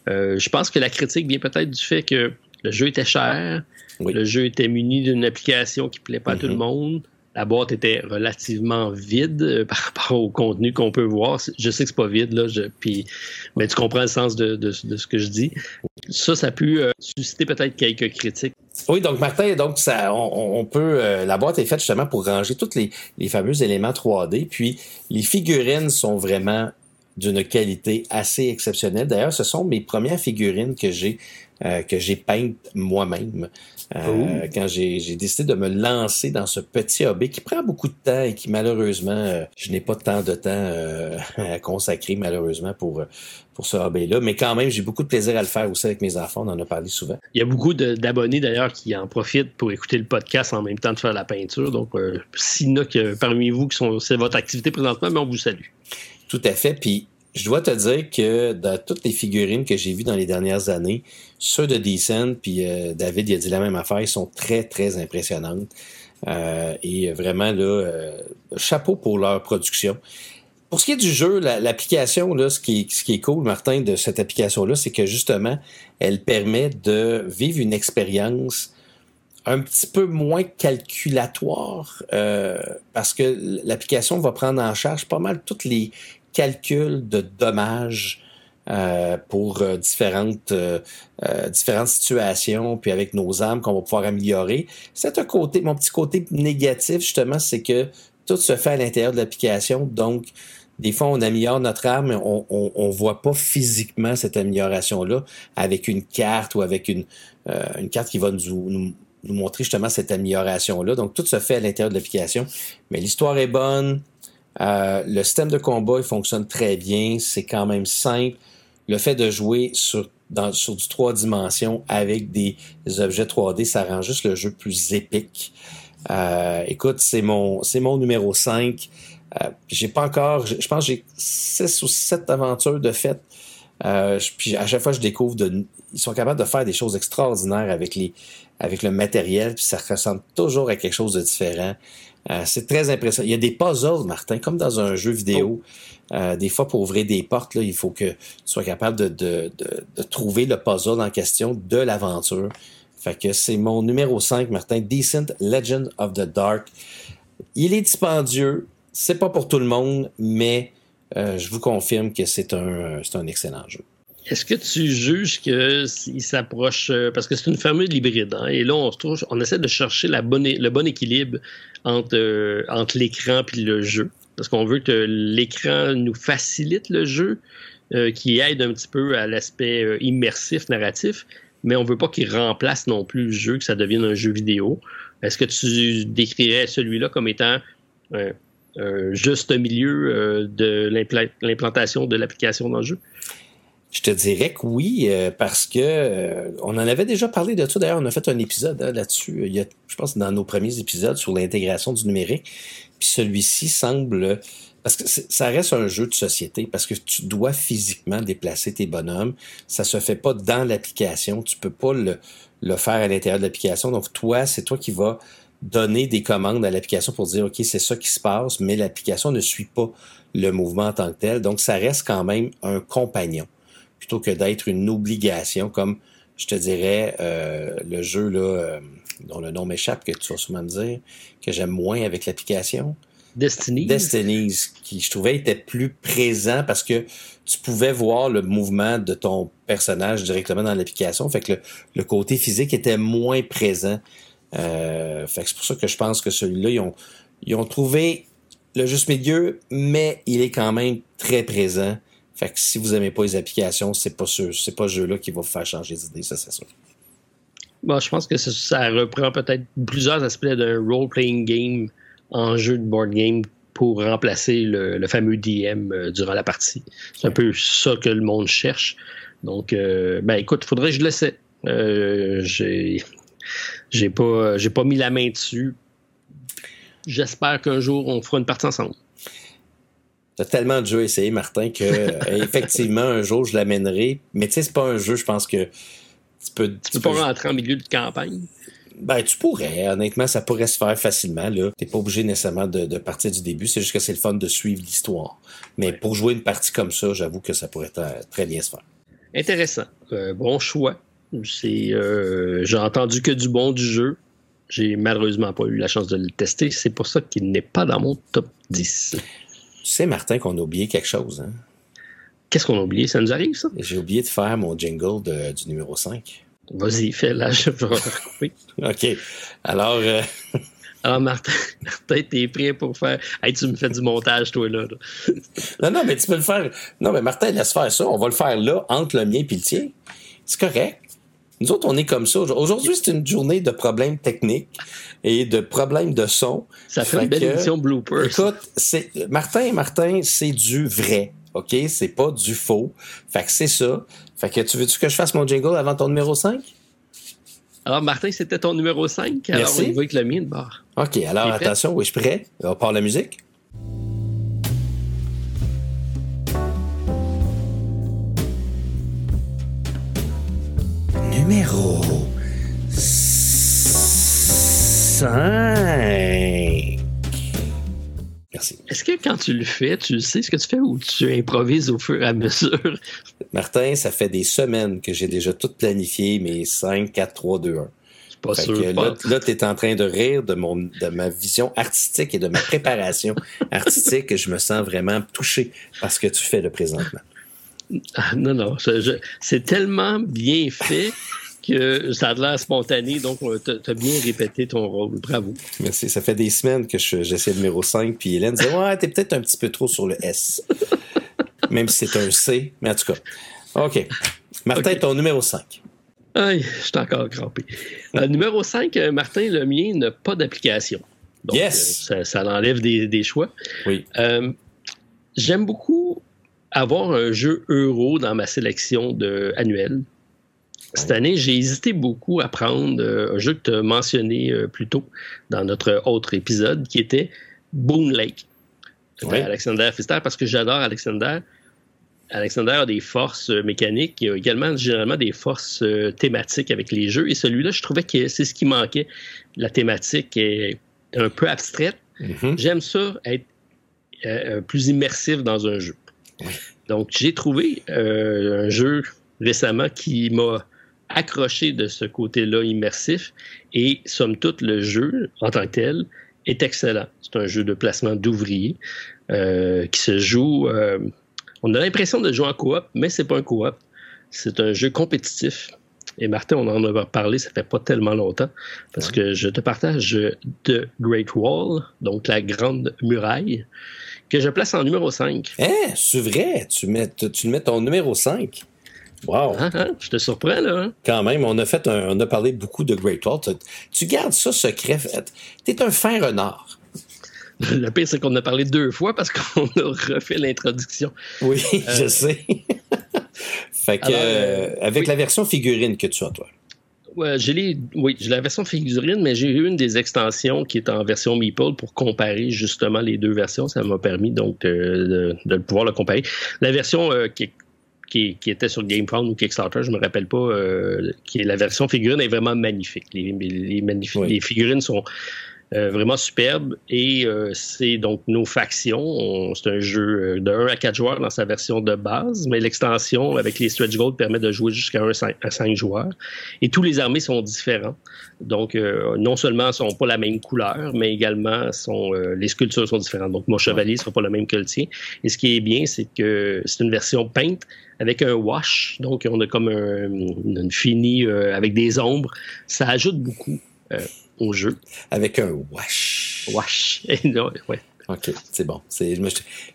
Euh, je pense que la critique vient peut-être du fait que le jeu était cher, le jeu était muni d'une application qui ne plaît pas à tout le mm-hmm. monde. La boîte était relativement vide euh, par rapport au contenu qu'on peut voir. Je sais que c'est pas vide, là, puis, mais tu comprends le sens de, ce que je dis. Ça, ça a pu euh, susciter peut-être quelques critiques. Oui, donc Martin, donc ça, on, peut. la boîte est faite justement pour ranger tous les, les fameux éléments 3D. Puis les figurines sont vraiment d'une qualité assez exceptionnelle. D'ailleurs, ce sont mes premières figurines que j'ai euh, que j'ai peintes moi-même. Euh, quand j'ai décidé de me lancer dans ce petit hobby qui prend beaucoup de temps et qui malheureusement, euh, je n'ai pas tant de temps à consacrer malheureusement pour, pour ce hobby-là. Mais quand même, j'ai beaucoup de plaisir à le faire aussi avec mes enfants. On en a parlé souvent. Il y a beaucoup d'abonnés d'ailleurs qui en profitent pour écouter le podcast en même temps de faire la peinture. Donc, s'il y en a que, parmi vous qui sont, c'est votre activité présentement, mais on vous salue. Tout à fait. Puis je dois te dire que dans toutes les figurines que j'ai vues dans les dernières années, ceux de Decent, puis euh, David il a dit la même affaire, ils sont très, très impressionnantes. Euh, et vraiment, là, euh, chapeau pour leur production. Pour ce qui est du jeu, l'application, ce qui, ce qui est cool, Martin, de cette application-là, c'est que justement, elle permet de vivre une expérience un petit peu moins calculatoire parce que l'application va prendre en charge pas mal toutes les calcul de dommages euh, pour euh, différentes, euh, différentes situations, puis avec nos armes qu'on va pouvoir améliorer. C'est un côté, mon petit côté négatif, justement, c'est que tout se fait à l'intérieur de l'application. Donc, des fois, on améliore notre arme, mais on on, voit pas physiquement cette amélioration-là avec une carte ou avec une, euh, une carte qui va nous, nous, montrer justement cette amélioration-là. Donc, tout se fait à l'intérieur de l'application. Mais l'histoire est bonne. Euh, le système de combat, il fonctionne très bien. C'est quand même simple. Le fait de jouer sur, dans, sur du trois dimensions avec des objets 3D, ça rend juste le jeu plus épique. Euh, écoute, c'est mon, c'est mon numéro 5. Euh, j'ai pas encore, je pense que j'ai six ou sept aventures de fait. Euh, puis à chaque fois, je découvre de, ils sont capables de faire des choses extraordinaires avec les, avec le matériel, puis ça ressemble toujours à quelque chose de différent. Euh, c'est très impressionnant. Il y a des puzzles, Martin, comme dans un jeu vidéo. Euh, des fois, pour ouvrir des portes, là, il faut que tu sois capable de, de, de, de trouver le puzzle en question de l'aventure. Fait que c'est mon numéro 5, Martin, Decent Legend of the Dark. Il est dispendieux, c'est pas pour tout le monde, mais euh, je vous confirme que c'est un, excellent jeu. Est-ce que tu juges qu'il s'approche euh, parce que c'est une formule hybride hein, et là on se trouve, on essaie de chercher la bonne, le bon équilibre entre euh, entre l'écran puis le jeu parce qu'on veut que l'écran nous facilite le jeu, qui aide un petit peu à l'aspect immersif narratif, mais on veut pas qu'il remplace non plus le jeu, que ça devienne un jeu vidéo. Est-ce que tu décrirais celui-là comme étant euh, juste milieu euh, de l'implantation de l'application dans le jeu? Je te dirais que oui, euh, parce que on en avait déjà parlé de ça. D'ailleurs, on a fait un épisode hein, là-dessus. Il y a, je pense, dans nos premiers épisodes sur l'intégration du numérique. Puis celui-ci semble parce que ça reste un jeu de société, parce que tu dois physiquement déplacer tes bonhommes. Ça se fait pas dans l'application. Tu peux pas le, le faire à l'intérieur de l'application. Donc, toi, c'est toi qui vas donner des commandes à l'application pour dire, OK, c'est ça qui se passe, mais l'application ne suit pas le mouvement en tant que tel. Donc, ça reste quand même un compagnon plutôt que d'être une obligation, comme je te dirais euh, le jeu là, euh, dont le nom m'échappe, que tu vas sûrement me dire, que j'aime moins avec l'application. Destiny. Destiny, qui je trouvais était plus présent parce que tu pouvais voir le mouvement de ton personnage directement dans l'application. Fait que le, le, côté physique était moins présent euh, fait que c'est pour ça que je pense que celui-là, ils ont, ils ont trouvé le juste milieu, mais il est quand même très présent. Fait que si vous aimez pas les applications, c'est pas ce, c'est pas ce jeu-là qui va vous faire changer d'idée, ça c'est sûr. Bon, je pense que ça, reprend peut-être plusieurs aspects d'un role-playing game en jeu de board game pour remplacer le, fameux DM euh, durant la partie. C'est un peu ça que le monde cherche. Donc, euh, ben écoute, faudrait que je le sais. j'ai j'ai pas, j'ai pas mis la main dessus. J'espère qu'un jour, on fera une partie ensemble. T'as tellement de jeux à essayer, Martin, que euh, effectivement, un jour, je l'amènerai. Mais tu sais, c'est pas un jeu, je pense que tu peux. Tu, peux, pas rentrer en milieu de campagne? Ben, tu pourrais. Honnêtement, ça pourrait se faire facilement. Là. T'es pas obligé nécessairement de, partir du début. C'est juste que c'est le fun de suivre l'histoire. Mais pour jouer une partie comme ça, j'avoue que ça pourrait très bien se faire. Intéressant. Euh, bon choix. C'est, euh, j'ai entendu que du bon du jeu. J'ai malheureusement pas eu la chance de le tester. C'est pour ça qu'il n'est pas dans mon top 10. Tu sais, Martin, qu'on a oublié quelque chose. Hein? Qu'est-ce qu'on a oublié? Ça nous arrive, ça? J'ai oublié de faire mon jingle du numéro 5. Vas-y, fais là, je vais recouper. OK. Alors. Euh... Alors, Martin, Martin, t'es prêt pour faire. Hey, tu me fais du montage, toi, là. non, non, mais tu peux le faire. Non, mais Martin, laisse faire ça. On va le faire là, entre le mien et le tien. C'est correct. Nous autres, on est comme ça. Aujourd'hui, c'est une journée de problèmes techniques et de problèmes de son. Ça fait, une belle émission bloopers. Écoute, c'est, Martin, Martin, c'est du vrai. OK? C'est pas du faux. Fait que c'est ça. Fait que tu veux-tu que je fasse mon jingle avant ton numéro 5? Alors, Martin, c'était ton numéro 5. Alors, Merci. on y va avec le mien de bord. OK. Alors, attention. Oui, je suis prêt. On part la musique. Numéro 5. Merci. Est-ce que quand tu le fais, tu sais ce que tu fais ou tu improvises au fur et à mesure? Martin, ça fait des semaines que j'ai déjà tout planifié, mes 5, 4, 3, 2, 1. Pas sûr, là, là tu es en train de rire de, mon, de ma vision artistique et de ma préparation artistique. Je me sens vraiment touché par ce que tu fais le présentement. Ah, non, non, c'est tellement bien fait que ça a l'air spontané, donc tu as bien répété ton rôle. Bravo. Merci. Ça fait des semaines que j'essaie le numéro 5, puis Hélène dit Ouais, t'es peut-être un petit peu trop sur le S. Même si c'est un C, mais en tout cas. OK. Martin, ton numéro 5. Aïe, je suis encore crampé. Euh, numéro 5, euh, Martin, le mien n'a pas d'application. Donc, yes. Euh, ça, enlève des, choix. Oui. J'aime beaucoup avoir un jeu euro dans ma sélection de, annuelle. Cette année, j'ai hésité beaucoup à prendre un jeu que tu as mentionné plus tôt dans notre autre épisode, qui était Boon Lake. Oui. Alexander Pfister, parce que j'adore Alexander. Alexander a des forces euh, mécaniques, il a également généralement des forces euh, thématiques avec les jeux. Et celui-là, je trouvais que c'est ce qui manquait. La thématique est un peu abstraite. Mm-hmm. J'aime ça être euh, plus immersif dans un jeu. Donc, j'ai trouvé un jeu récemment qui m'a accroché de ce côté-là immersif. Et somme toute, le jeu en tant que tel est excellent. C'est un jeu de placement d'ouvriers qui se joue on a l'impression de jouer en coop, mais c'est pas un coop. C'est un jeu compétitif. Et Martin, on en a parlé, ça fait pas tellement longtemps, parce que je te partage The Great Wall, donc la grande muraille, que je place en numéro 5. Eh, c'est vrai, tu mets, tu mets ton numéro 5. Wow. Ah, ah, je te surprends, là. Hein? Quand même, on a fait on a parlé beaucoup de Great Wall. Tu, gardes ça secret. T'es un fin renard. Le pire, c'est qu'on a parlé deux fois parce qu'on a refait l'introduction. Oui, euh, je sais. Fait que, euh, avec la version figurine que tu as, toi. Ouais, j'ai oui, j'ai la version figurine, mais j'ai eu une des extensions qui est en version Meeple pour comparer justement les deux versions. Ça m'a permis donc de, pouvoir le comparer. La version euh, qui, qui, était sur GameFound ou Kickstarter, je me rappelle pas, qui est la version figurine est vraiment magnifique. Les, les figurines sont euh, vraiment superbe. Et euh, c'est donc nos factions. C'est un jeu euh, de 1 à 4 joueurs dans sa version de base, mais l'extension avec les stretch goals permet de jouer jusqu'à 1 à 5 joueurs. Et tous les armées sont différents. Donc, non seulement sont pas la même couleur, mais également sont, les sculptures sont différentes. Donc, mon chevalier sera pas le même que le tien. Et ce qui est bien, c'est que c'est une version peinte avec un wash. Donc, on a comme un, une fini avec des ombres. Ça ajoute beaucoup au jeu. Avec un wash. Wash. ouais. OK, c'est bon. Je,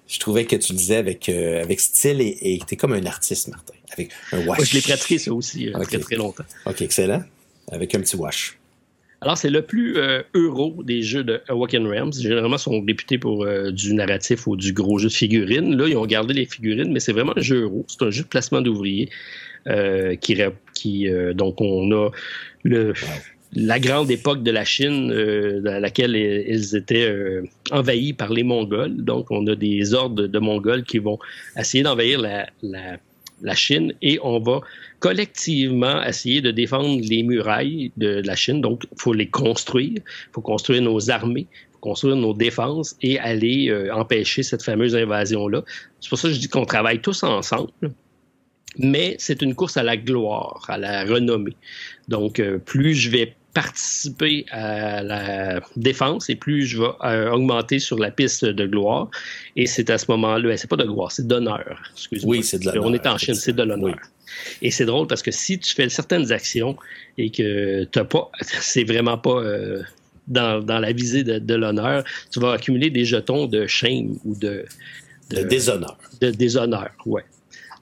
je, trouvais que tu disais avec, euh, avec style et, tu es comme un artiste, Martin. Avec un wash. je l'ai pratiqué ça aussi euh, très très longtemps. OK, excellent. Avec un petit wash. Alors, c'est le plus euh, euro des jeux de Awaken Realms. Généralement, ils sont réputés pour du narratif ou du gros jeu de figurines. Là, ils ont gardé les figurines, mais c'est vraiment un jeu euro. C'est un jeu de placement d'ouvriers qui, qui donc on a le, la grande époque de la Chine euh, dans laquelle ils étaient euh, envahis par les Mongols. Donc, on a des ordres de Mongols qui vont essayer d'envahir la, la, Chine et on va collectivement essayer de défendre les murailles de la Chine. Donc, il faut les construire, il faut construire nos armées, il faut construire nos défenses et aller euh, empêcher cette fameuse invasion-là. C'est pour ça que je dis qu'on travaille tous ensemble mais c'est une course à la gloire, à la renommée. Donc, euh, plus je vais participer à la défense et plus je vais euh, augmenter sur la piste de gloire. Et c'est à ce moment-là, ben, c'est pas de gloire, c'est d'honneur. Oui, c'est de l'honneur. On est en Chine, c'est de l'honneur. Et c'est drôle parce que si tu fais certaines actions et que tu pas, c'est vraiment pas euh, dans, la visée de, l'honneur, tu vas accumuler des jetons de shame ou de, de, déshonneur. De déshonneur, ouais.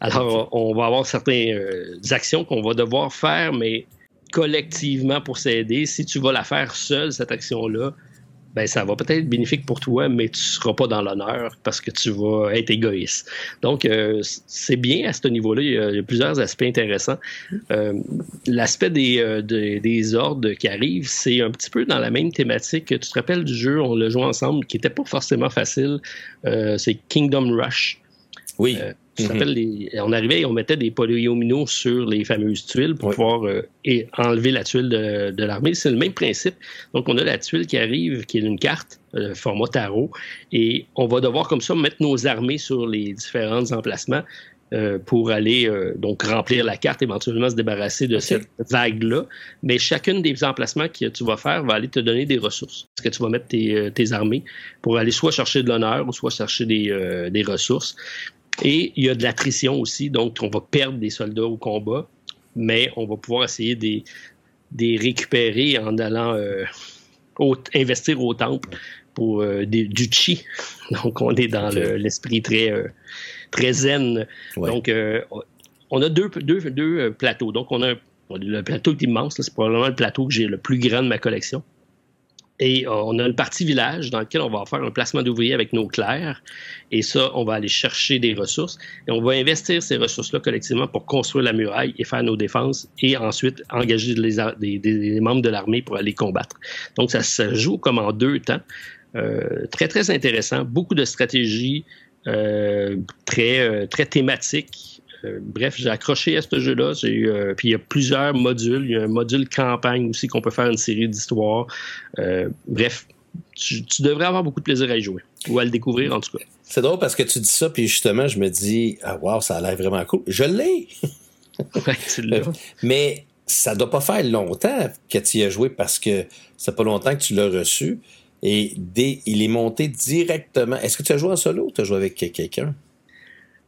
Alors, on va avoir certaines euh, actions qu'on va devoir faire, mais collectivement pour s'aider. Si tu vas la faire seule, cette action-là, ben ça va peut-être être bénéfique pour toi, mais tu ne seras pas dans l'honneur parce que tu vas être égoïste. Donc, euh, c'est bien à ce niveau-là. Il, y a plusieurs aspects intéressants. Euh, l'aspect des, des ordres qui arrivent, c'est un petit peu dans la même thématique. Tu te rappelles du jeu, on l'a joué ensemble, qui n'était pas forcément facile. c'est Kingdom Rush. Oui. Mhm. on arrivait et on mettait des polyomino sur les fameuses tuiles pour pouvoir euh, enlever la tuile de, l'armée. C'est le même principe. Donc, on a la tuile qui arrive, qui est une carte, euh, format tarot, et on va devoir comme ça mettre nos armées sur les différents emplacements euh, pour aller donc remplir la carte, éventuellement se débarrasser de cette vague-là. Mais chacune des emplacements que tu vas faire va aller te donner des ressources. Parce que tu vas mettre tes, armées pour aller soit chercher de l'honneur ou soit chercher des, des ressources. Et il y a de l'attrition aussi, donc on va perdre des soldats au combat. mais on va pouvoir essayer de les récupérer en allant investir au temple pour du chi. Donc, on est dans l'esprit très, très zen. Donc, on a deux, deux, deux, plateaux. Donc, on a le plateau est immense. C'est probablement le plateau que j'ai le plus grand de ma collection. Et euh, on a une partie village dans laquelle on va faire un placement d'ouvriers avec nos clercs. Et ça, on va aller chercher des ressources. Et on va investir ces ressources-là collectivement pour construire la muraille et faire nos défenses et ensuite engager les, des, membres de l'armée pour aller combattre. Donc, ça se joue comme en deux temps. Euh, très, très intéressant. Beaucoup de stratégies euh, très, très thématiques euh, bref, j'ai accroché à ce jeu-là. Euh, puis il y a plusieurs modules. Il y a un module campagne aussi qu'on peut faire une série d'histoires. Euh, bref, tu, devrais avoir beaucoup de plaisir à y jouer ou à le découvrir en tout cas. C'est drôle parce que tu dis ça, puis justement, je me dis, ah wow, ça a l'air vraiment cool. Je l'ai! ouais, Mais ça doit pas faire longtemps que tu y as joué parce que c'est pas longtemps que tu l'as reçu. Et il est monté directement. Est-ce que tu as joué en solo ou tu as joué avec quelqu'un?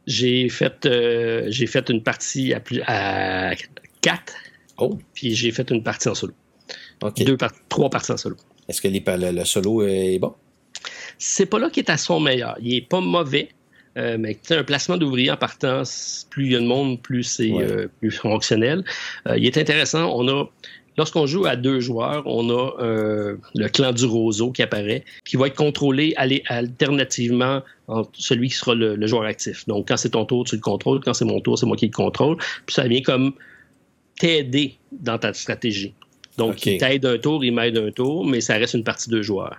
J'ai fait, euh, j'ai fait une partie à, plus, à 4. Oh. Puis j'ai fait une partie en solo. Deux trois parties en solo. Est-ce que le, solo est bon? C'est pas là qu'il est à son meilleur. Il est pas mauvais. Euh, mais un placement d'ouvriers en partant, plus il y a de monde, plus c'est euh, plus fonctionnel. il est intéressant. On a Lorsqu'on joue à deux joueurs, on a euh, le clan du roseau qui apparaît, qui va être contrôlé alternativement entre celui qui sera le, joueur actif. Donc, quand c'est ton tour, tu le contrôles. Quand c'est mon tour, c'est moi qui le contrôle. Puis ça vient comme t'aider dans ta stratégie. Donc, il t'aide un tour, il m'aide un tour, mais ça reste une partie de joueurs.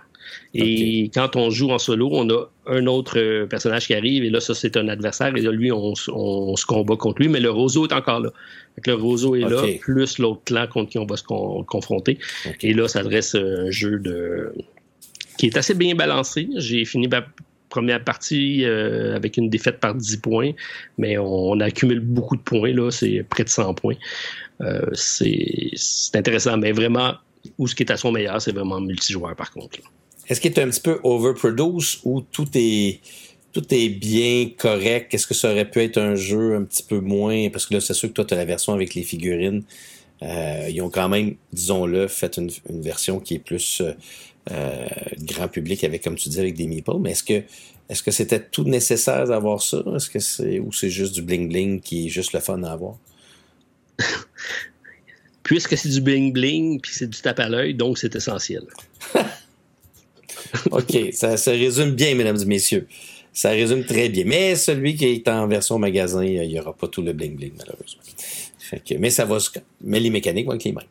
Et quand on joue en solo, on a un autre euh, personnage qui arrive, et là, ça, c'est un adversaire, et là, lui, on, se combat contre lui, mais le roseau est encore là. le roseau est là, plus l'autre clan contre qui on va se confronter. Et là, ça reste un jeu de qui est assez bien balancé. J'ai fini ma première partie euh, avec une défaite par 10 points, mais on, accumule beaucoup de points, là, c'est près de 100 points. Euh, c'est intéressant, mais vraiment, où ce qui est à son meilleur, c'est vraiment multijoueur, par contre. Est-ce qu'il est un petit peu overproduce ou tout est tout est bien correct? Est-ce que ça aurait pu être un jeu un petit peu moins? Parce que là, c'est sûr que toi, tu as la version avec les figurines. Euh, ils ont quand même, disons-le, fait une, version qui est plus euh, euh, grand public avec, comme tu dis, avec des meeples. Mais est-ce que est-ce que c'était tout nécessaire d'avoir ça? Est-ce que c'est ou c'est juste du bling bling qui est juste le fun à avoir? Puisque c'est du bling bling puis c'est du tape à l'œil, donc c'est essentiel. OK, ça se résume bien, mesdames et messieurs. Ça résume très bien. Mais celui qui est en version magasin, il n'y aura pas tout le bling-bling, malheureusement. mais ça va Mais les mécaniques vont être les mêmes.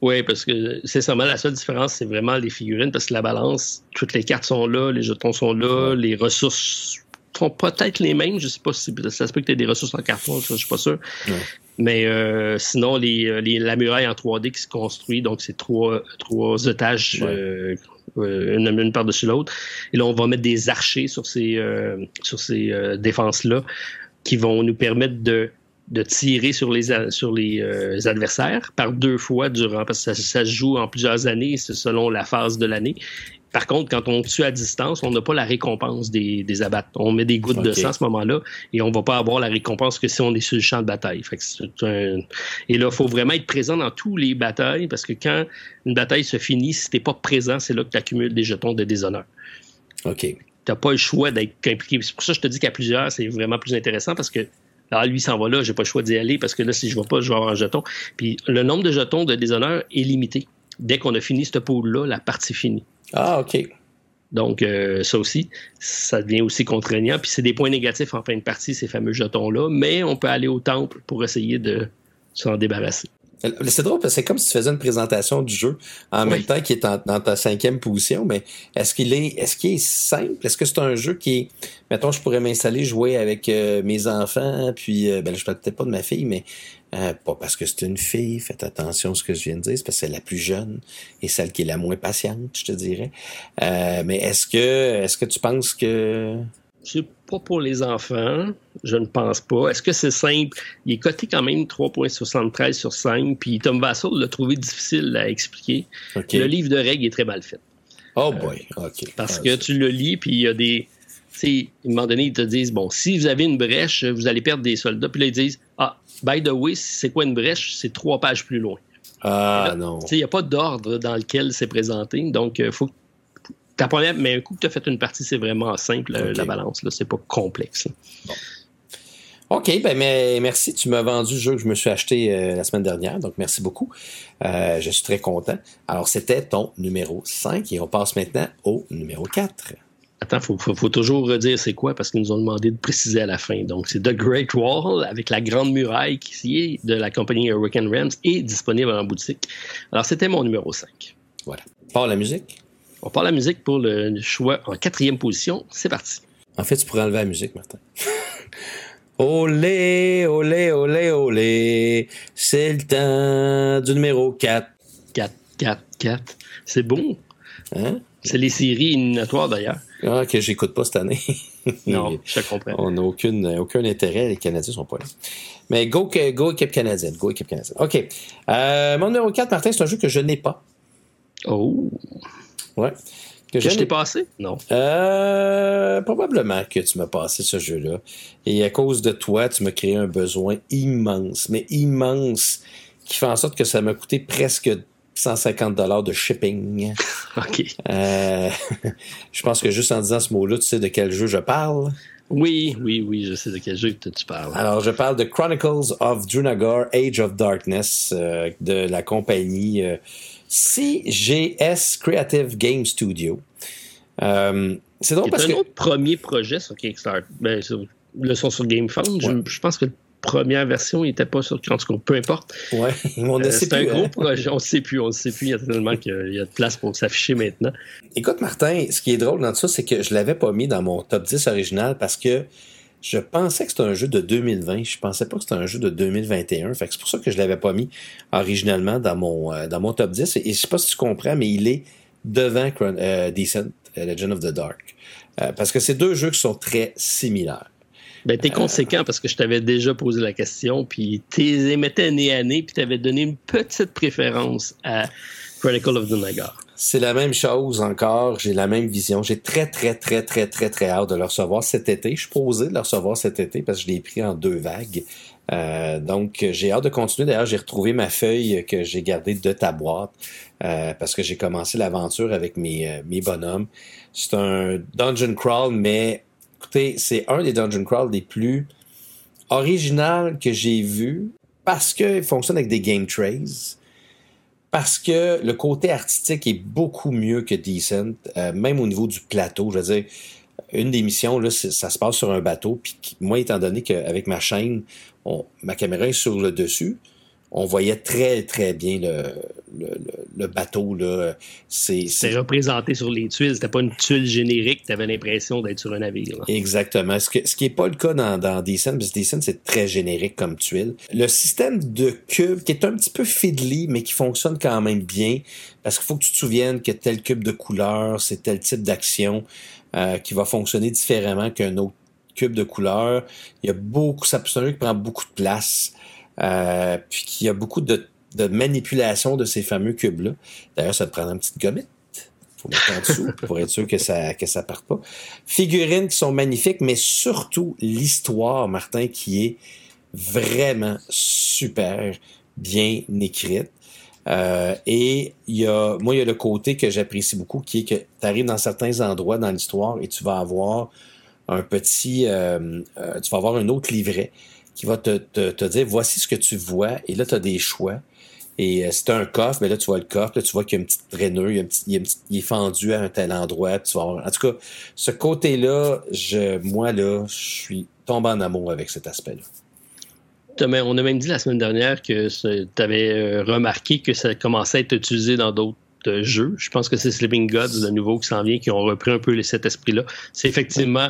Oui, parce que c'est seulement la seule différence, c'est vraiment les figurines, parce que la balance, toutes les cartes sont là, les jetons sont là, les ressources sont peut-être les mêmes. Je sais pas si ça se peut que tu aies des ressources en carton, ça, je suis pas sûr. Mais euh, sinon, les, la muraille en 3D qui se construit, donc c'est trois, trois étages euh, euh, une, par-dessus l'autre. Et là, on va mettre des archers sur ces, euh, sur ces euh, défenses-là qui vont nous permettre de, de tirer sur les, sur les adversaires par deux fois durant, parce que ça, ça, se joue en plusieurs années, c'est selon la phase de l'année. Par contre, quand on tue à distance, on n'a pas la récompense des, des abattes. On met des gouttes de sang à ce moment-là et on va pas avoir la récompense que si on est sur le champ de bataille. Et là, il faut vraiment être présent dans tous les batailles parce que quand une bataille se finit, si tu n'es pas présent, c'est là que tu accumules des jetons de déshonneur. OK. Tu n'as pas le choix d'être impliqué. C'est pour ça que je te dis qu'à plusieurs, c'est vraiment plus intéressant parce que là, lui s'en va là, j'ai pas le choix d'y aller parce que là, si je ne vais pas, je vais avoir un jeton. Puis le nombre de jetons de déshonneur est limité. Dès qu'on a fini ce pool-là, la partie finie. Ah, OK. Donc, euh, ça aussi, ça devient aussi contraignant. Puis c'est des points négatifs en fin de partie, ces fameux jetons-là, mais on peut aller au temple pour essayer de s'en débarrasser. C'est drôle parce que c'est comme si tu faisais une présentation du jeu en même temps qui est dans ta cinquième position, mais est-ce qu'il est est-ce qu'il est simple? Est-ce que c'est un jeu qui est mettons, je pourrais m'installer, jouer avec euh, mes enfants, puis euh, ben je parle peut-être pas de ma fille, mais euh, pas parce que c'est une fille, faites attention à ce que je viens de dire, c'est parce que c'est la plus jeune et celle qui est la moins patiente, je te dirais. mais est-ce que est-ce que tu penses que c'est pas pour les enfants, je ne pense pas. Est-ce que c'est simple? Il est coté quand même 3.73 sur 5, puis Tom Vassal l'a trouvé difficile à expliquer. Le livre de règles est très mal fait. Oh boy, OK. Parce que tu le lis, puis il y a des à un moment donné, ils te disent, bon, si vous avez une brèche, vous allez perdre des soldats. Puis là, ils disent, ah, by the way, c'est quoi une brèche? C'est trois pages plus loin. Ah, non. Il n'y a pas d'ordre dans lequel c'est présenté. Donc, il faut ta première, mais un coup que tu as fait une partie, c'est vraiment simple, la balance. Là, c'est pas complexe. OK, ben mais merci. Tu m'as vendu le jeu que je me suis acheté euh, la semaine dernière, donc merci beaucoup. Euh, je suis très content. Alors, c'était ton numéro 5 et on passe maintenant au numéro 4. Attends, il faut, toujours redire c'est quoi parce qu'ils nous ont demandé de préciser à la fin. Donc, c'est The Great Wall avec la Grande Muraille qui est de la compagnie Hurricane Rams et disponible en boutique. Alors, c'était mon numéro 5. Voilà. Par la musique? On part la musique pour le choix en quatrième position. C'est parti. En fait, tu pourrais enlever la musique, Martin. olé, olé, olé, olé. C'est le temps du numéro 4. 4, 4, 4. C'est bon. Hein? C'est les séries éliminatoires d'ailleurs. Ah, que j'écoute pas cette année. non, je comprends. On n'a aucun, aucun intérêt, les Canadiens sont pas là. Mais go, go équipe canadienne, go équipe canadienne. OK. Euh, mon numéro 4, Martin, c'est un jeu que je n'ai pas. Oh. Ouais. Que, je t'ai passé? Non. Euh, probablement que tu m'as passé ce jeu-là. Et à cause de toi, tu m'as créé un besoin immense, mais immense, qui fait en sorte que ça m'a coûté presque 150 dollars de shipping. OK. Euh, je pense que juste en disant ce mot-là, tu sais de quel jeu je parle? Oui, oui, oui, je sais de quel jeu tu parles. Alors, je parle de Chronicles of Drunagar, Age of Darkness, euh, de la compagnie CGS Creative Game Studio. Euh, c'est drôle parce un autre premier projet sur Kickstarter. Ben, sur, le son sur GameFound. Je, pense que la première version n'était pas sur. En tout cas, peu importe. Ouais, on euh, C'est un gros hein. projet. On ne sait plus. On ne sait plus. Il y a tellement qu'il y a de place pour s'afficher maintenant. Écoute, Martin, ce qui est drôle dans tout ça, c'est que je l'avais pas mis dans mon top 10 original parce que je pensais que c'était un jeu de 2020. Je pensais pas que c'était un jeu de 2021. Fait c'est pour ça que je l'avais pas mis originalement dans mon, euh, dans mon top 10. Et, je sais pas si tu comprends, mais il est devant euh, Decent, euh, Legend of the Dark. parce que c'est deux jeux qui sont très similaires. Ben, t'es conséquent parce que je t'avais déjà posé la question, puis t'es émettais nez à nez, puis t'avais donné une petite préférence à Of the. C'est la même chose encore. J'ai la même vision. J'ai très, très, très, très, très, très hâte de le recevoir cet été. Je suis posé de le recevoir cet été parce que je l'ai pris en deux vagues. Euh, donc, j'ai hâte de continuer. D'ailleurs, j'ai retrouvé ma feuille que j'ai gardée de ta boîte euh, parce que j'ai commencé l'aventure avec mes, euh, mes bonhommes. C'est un dungeon crawl, mais écoutez, c'est un des dungeon crawl les plus original que j'ai vu parce qu'il fonctionne avec des game trays parce que le côté artistique est beaucoup mieux que Decent, euh, même au niveau du plateau. Je veux dire, une des missions, là, ça se passe sur un bateau, puis moi, étant donné qu'avec ma chaîne, ma caméra est sur le dessus, on voyait très, très bien le, le, bateau. Là. C'est, représenté sur les tuiles. C'était pas une tuile générique. Tu avais l'impression d'être sur un navire. Exactement. Ce, ce qui n'est pas le cas dans, dans Descent, parce que Descent, c'est très générique comme tuile. Le système de cube, qui est un petit peu fiddly, mais qui fonctionne quand même bien, parce qu'il faut que tu te souviennes que tel cube de couleur, c'est tel type d'action euh, qui va fonctionner différemment qu'un autre cube de couleur. Il y a beaucoup, ça jeu qui prend beaucoup de place. Euh, puis qu'il y a beaucoup de, de manipulation de ces fameux cubes-là. D'ailleurs, ça te prend une petite gommette faut mettre en dessous pour être sûr que ça que ça parte pas. Figurines qui sont magnifiques, mais surtout l'histoire, Martin, qui est vraiment super bien écrite. Euh, et il y a, moi, il y a le côté que j'apprécie beaucoup, qui est que tu arrives dans certains endroits dans l'histoire et tu vas avoir un petit, euh, euh tu vas avoir un autre livret qui va te, te, te, dire voici ce que tu vois et là tu as des choix. Et euh, c'est un coffre, mais là tu vois le coffre, là tu vois qu'il y a une petite traîneur, il, y a il, il, est fendu à un tel endroit. Tu vas En tout cas, ce côté-là, je, moi là, je suis tombé en amour avec cet aspect-là. On a même dit la semaine dernière que tu avais euh, remarqué que ça commençait à être utilisé dans d'autres jeux. Je pense que c'est Sleeping Gods, le nouveau qui s'en vient, qui ont repris un peu cet esprit-là. C'est effectivement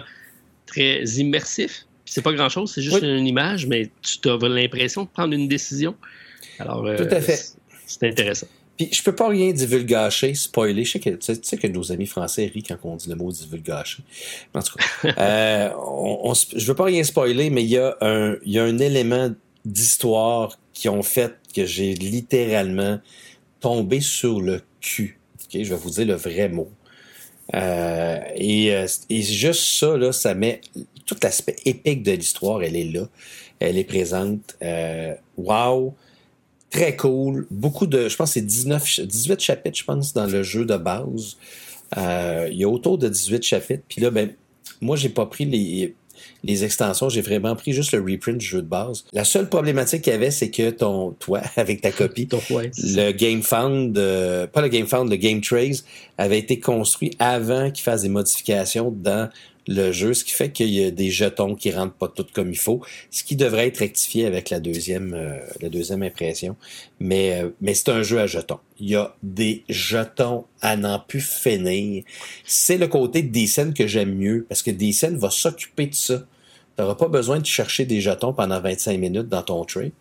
très immersif c'est pas grand-chose, c'est juste une image, mais tu as l'impression de prendre une décision. Alors, euh, Tout à fait. C'est intéressant. Puis je peux pas rien divulgacher, spoiler. Je sais que, tu sais, que nos amis français rient quand on dit le mot divulgacher. En tout cas, euh, on, je veux pas rien spoiler, mais il y, a un, y a un élément d'histoire qui ont fait que j'ai littéralement tombé sur le cul. je vais vous dire le vrai mot. et, et, juste ça, là, ça met tout l'aspect épique de l'histoire, elle est là. Elle est présente. wow! Très cool. Beaucoup de, je pense c'est 19, 18 chapitres, je pense, dans le jeu de base. il y a autour de 18 chapitres. Puis là, ben, moi, j'ai pas pris les, les extensions, j'ai vraiment pris juste le reprint du jeu de base. La seule problématique qu'il y avait, c'est que ton, toi, avec ta copie, le GameFound, euh, pas le GameFound, le Game Trace avait été construit avant qu'il fasse des modifications dans le jeu, ce qui fait qu'il y a des jetons qui rentrent pas tout comme il faut, ce qui devrait être rectifié avec la deuxième, euh, la deuxième impression. Mais, euh, mais c'est un jeu à jetons. Il y a des jetons à n'en plus finir. C'est le côté de scènes que j'aime mieux, parce que scènes va s'occuper de ça. Tu n'auras pas besoin de chercher des jetons pendant 25 minutes dans ton tray.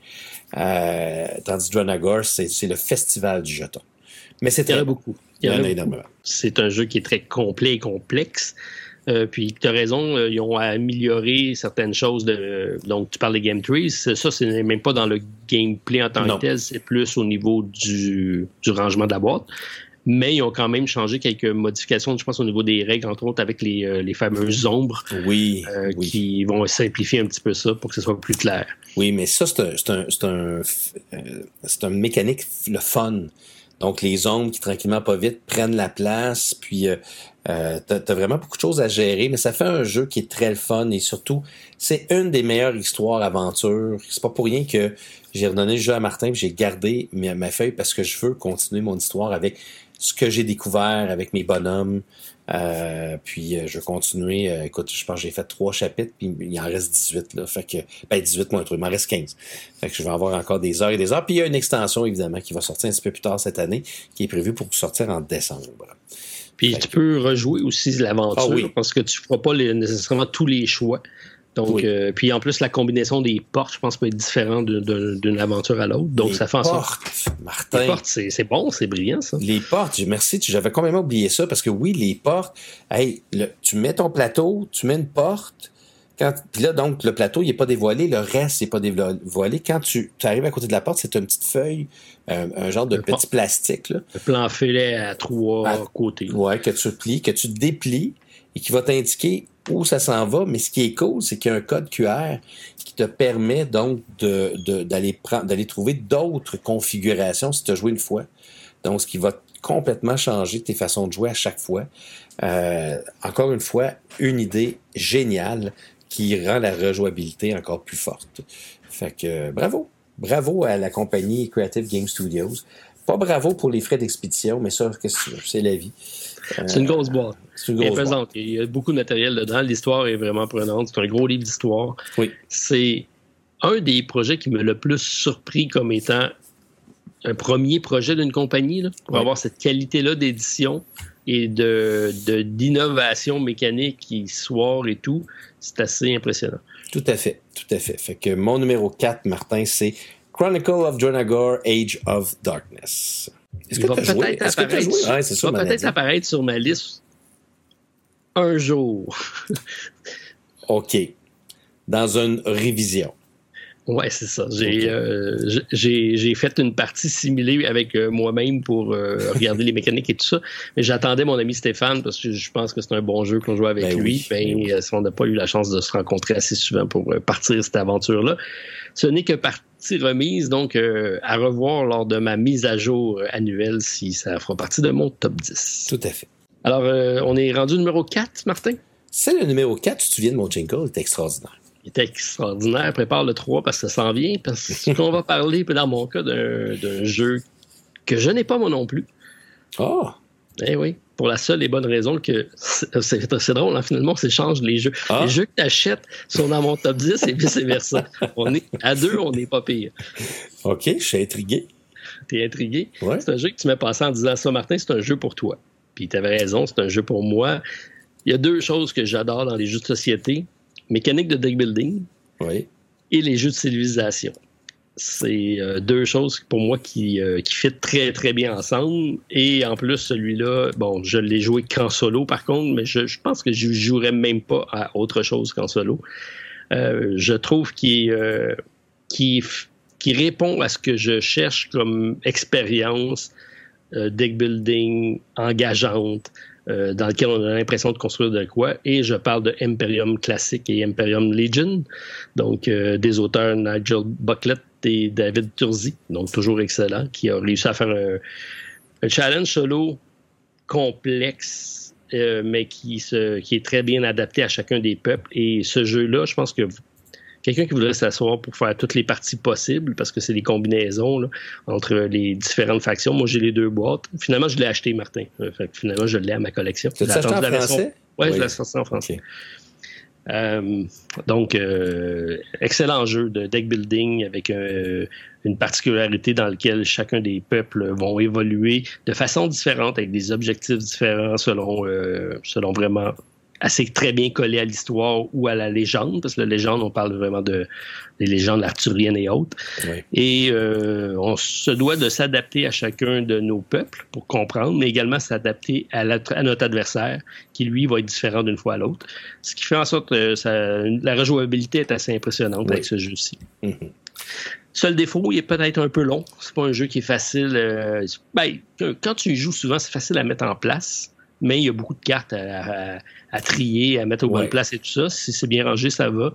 Euh, tandis que Dronagor, c'est le festival du jeton. Mais c'est très beaucoup. Il y en a énormément. C'est un jeu qui est très complet et complexe. Euh, puis tu as raison, euh, ils ont amélioré certaines choses. De, donc, tu parles des game trees. Ça, c'est même pas dans le gameplay en tant que tel, c'est plus au niveau du, du, rangement de la boîte. Mais ils ont quand même changé quelques modifications, je pense, au niveau des règles, entre autres avec les, euh, les fameuses ombres. Oui, Qui vont simplifier un petit peu ça pour que ce soit plus clair. Oui, mais ça, c'est un, c'est un, c'est un mécanique, le fun. Donc, les ombres qui, tranquillement, pas vite, prennent la place, puis euh, t'as, vraiment beaucoup de choses à gérer, mais ça fait un jeu qui est très le fun et surtout, c'est une des meilleures histoires aventures. C'est pas pour rien que j'ai redonné le jeu à Martin et j'ai gardé ma, ma, feuille parce que je veux continuer mon histoire avec ce que j'ai découvert avec mes bonhommes. Euh, puis euh, je vais continuer. Euh, écoute, je pense que j'ai fait trois chapitres, puis il en reste 18 là. Fait que ben 18 moins un truc, il m'en reste 15. Fait que je vais avoir encore des heures et des heures. Puis il y a une extension, évidemment, qui va sortir un petit peu plus tard cette année, qui est prévue pour sortir en décembre. Puis tu peux rejouer aussi l'aventure ah parce que tu ne feras pas nécessairement tous les choix. Donc, euh, puis en plus, la combinaison des portes, je pense, peut être différente d'une aventure à l'autre. Donc, ça fait en sorte. Martin. Les portes, c'est bon, c'est brillant, ça. Les portes, merci, j'avais complètement oublié ça parce que oui, les portes, hey, tu mets ton plateau, tu mets une porte, puis là, donc, le plateau, il n'est pas dévoilé, le reste n'est pas dévoilé. Quand tu, arrives à côté de la porte, c'est une petite feuille, euh, un genre de petit plastique. Là. Le plan filet à trois côtés. Ouais, que tu plies, que tu déplies et qui va t'indiquer où ça s'en va. Mais ce qui est cool, c'est qu'il y a un code QR qui te permet donc d'aller de, d'aller trouver d'autres configurations si tu as joué une fois. Donc, ce qui va complètement changer tes façons de jouer à chaque fois. Euh, encore une fois, une idée géniale qui rend la rejouabilité encore plus forte. Fait que bravo. Bravo à la compagnie Creative Game Studios. Pas bravo pour les frais d'expédition, mais ça, c'est la vie. c'est une grosse boîte. C'est une grosse boîte. Il y a beaucoup de matériel dedans. L'histoire est vraiment prenante. C'est un gros livre d'histoire. Oui. C'est un des projets qui me le plus surpris comme étant un premier projet d'une compagnie, pour avoir cette qualité-là d'édition et de d'innovation mécanique, histoire et tout, c'est assez impressionnant. Tout à fait, tout à fait. Fait que mon numéro 4, Martin, c'est Chronicle of Dronagor, Age of Darkness. Est-ce que tu peut-être apparaître, va peut-être apparaître sur ma liste un jour. OK. Dans une révision. Ouais, c'est ça. Euh, j'ai fait une partie simulée avec euh, moi-même pour euh, regarder les mécaniques et tout ça. Mais j'attendais mon ami Stéphane parce que je pense que c'est un bon jeu qu'on joue avec ben lui. ben, si on n'a pas eu la chance de se rencontrer assez souvent pour partir cette aventure-là. Ce n'est que partie remise, donc à revoir lors de ma mise à jour annuelle si ça fera partie de mon top 10. Tout à fait. Alors, on est rendu numéro 4, Martin? C'est le numéro 4, tu te souviens de mon jingle, c'est extraordinaire il est extraordinaire. Prépare le 3 parce que ça s'en vient. Parce qu'on va parler, dans mon cas, d'un jeu que je n'ai pas moi non plus. Oh! Eh oui, pour la seule et bonne raison que c'est drôle, hein, finalement, on s'échange les jeux. Ah. Les jeux que tu achètes sont dans mon top 10 et vice-versa. on est à deux, on n'est pas pire. OK, je suis intrigué. T'es intrigué? C'est un jeu que tu m'as passé en disant ça, Martin, c'est un jeu pour toi. Puis tu avais raison, c'est un jeu pour moi. Il y a deux choses que j'adore dans les jeux de société mécanique de deck building et les jeux de civilisation. C'est euh, deux choses pour moi qui, euh, qui fit très très bien ensemble. Et en plus, celui-là, bon, je l'ai joué qu'en solo par contre, mais je, pense que je ne jouerais même pas à autre chose qu'en solo. Euh, je trouve qu'il qui, qui répond à ce que je cherche comme expérience deck building engageante, euh, dans lequel on a l'impression de construire de quoi. Et je parle de Imperium Classic et Imperium Legion, donc euh, des auteurs Nigel Bucklet et David Turzi, donc toujours excellent, qui a réussi à faire un, challenge solo complexe, euh, mais qui, qui est très bien adapté à chacun des peuples. Et ce jeu-là, je pense que quelqu'un qui voudrait s'asseoir pour faire toutes les parties possibles, parce que c'est des combinaisons entre les différentes factions. Moi, j'ai les deux boîtes. Finalement, je l'ai acheté, Martin. Euh, finalement, je l'ai à ma collection. Tu l'as acheté en français? Ouais, oui, je l'ai acheté en français. Euh, donc, euh, excellent jeu de deck building avec une particularité dans laquelle chacun des peuples vont évoluer de façon différente, avec des objectifs différents selon, selon vraiment assez très bien collé à l'histoire ou à la légende, parce que la légende, on parle vraiment de des légendes arthuriennes et autres. Et euh, on se doit de s'adapter à chacun de nos peuples pour comprendre, mais également s'adapter à, notre adversaire, qui lui va être différent d'une fois à l'autre. Ce qui fait en sorte que ça, la rejouabilité est assez impressionnante avec ce jeu-ci. Mm-hmm. Seul défaut, il est peut-être un peu long. C'est pas un jeu qui est facile. Euh, ben, quand tu y joues souvent, c'est facile à mettre en place mais il y a beaucoup de cartes à, trier, à mettre au bon place et tout ça. Si c'est bien rangé, ça va.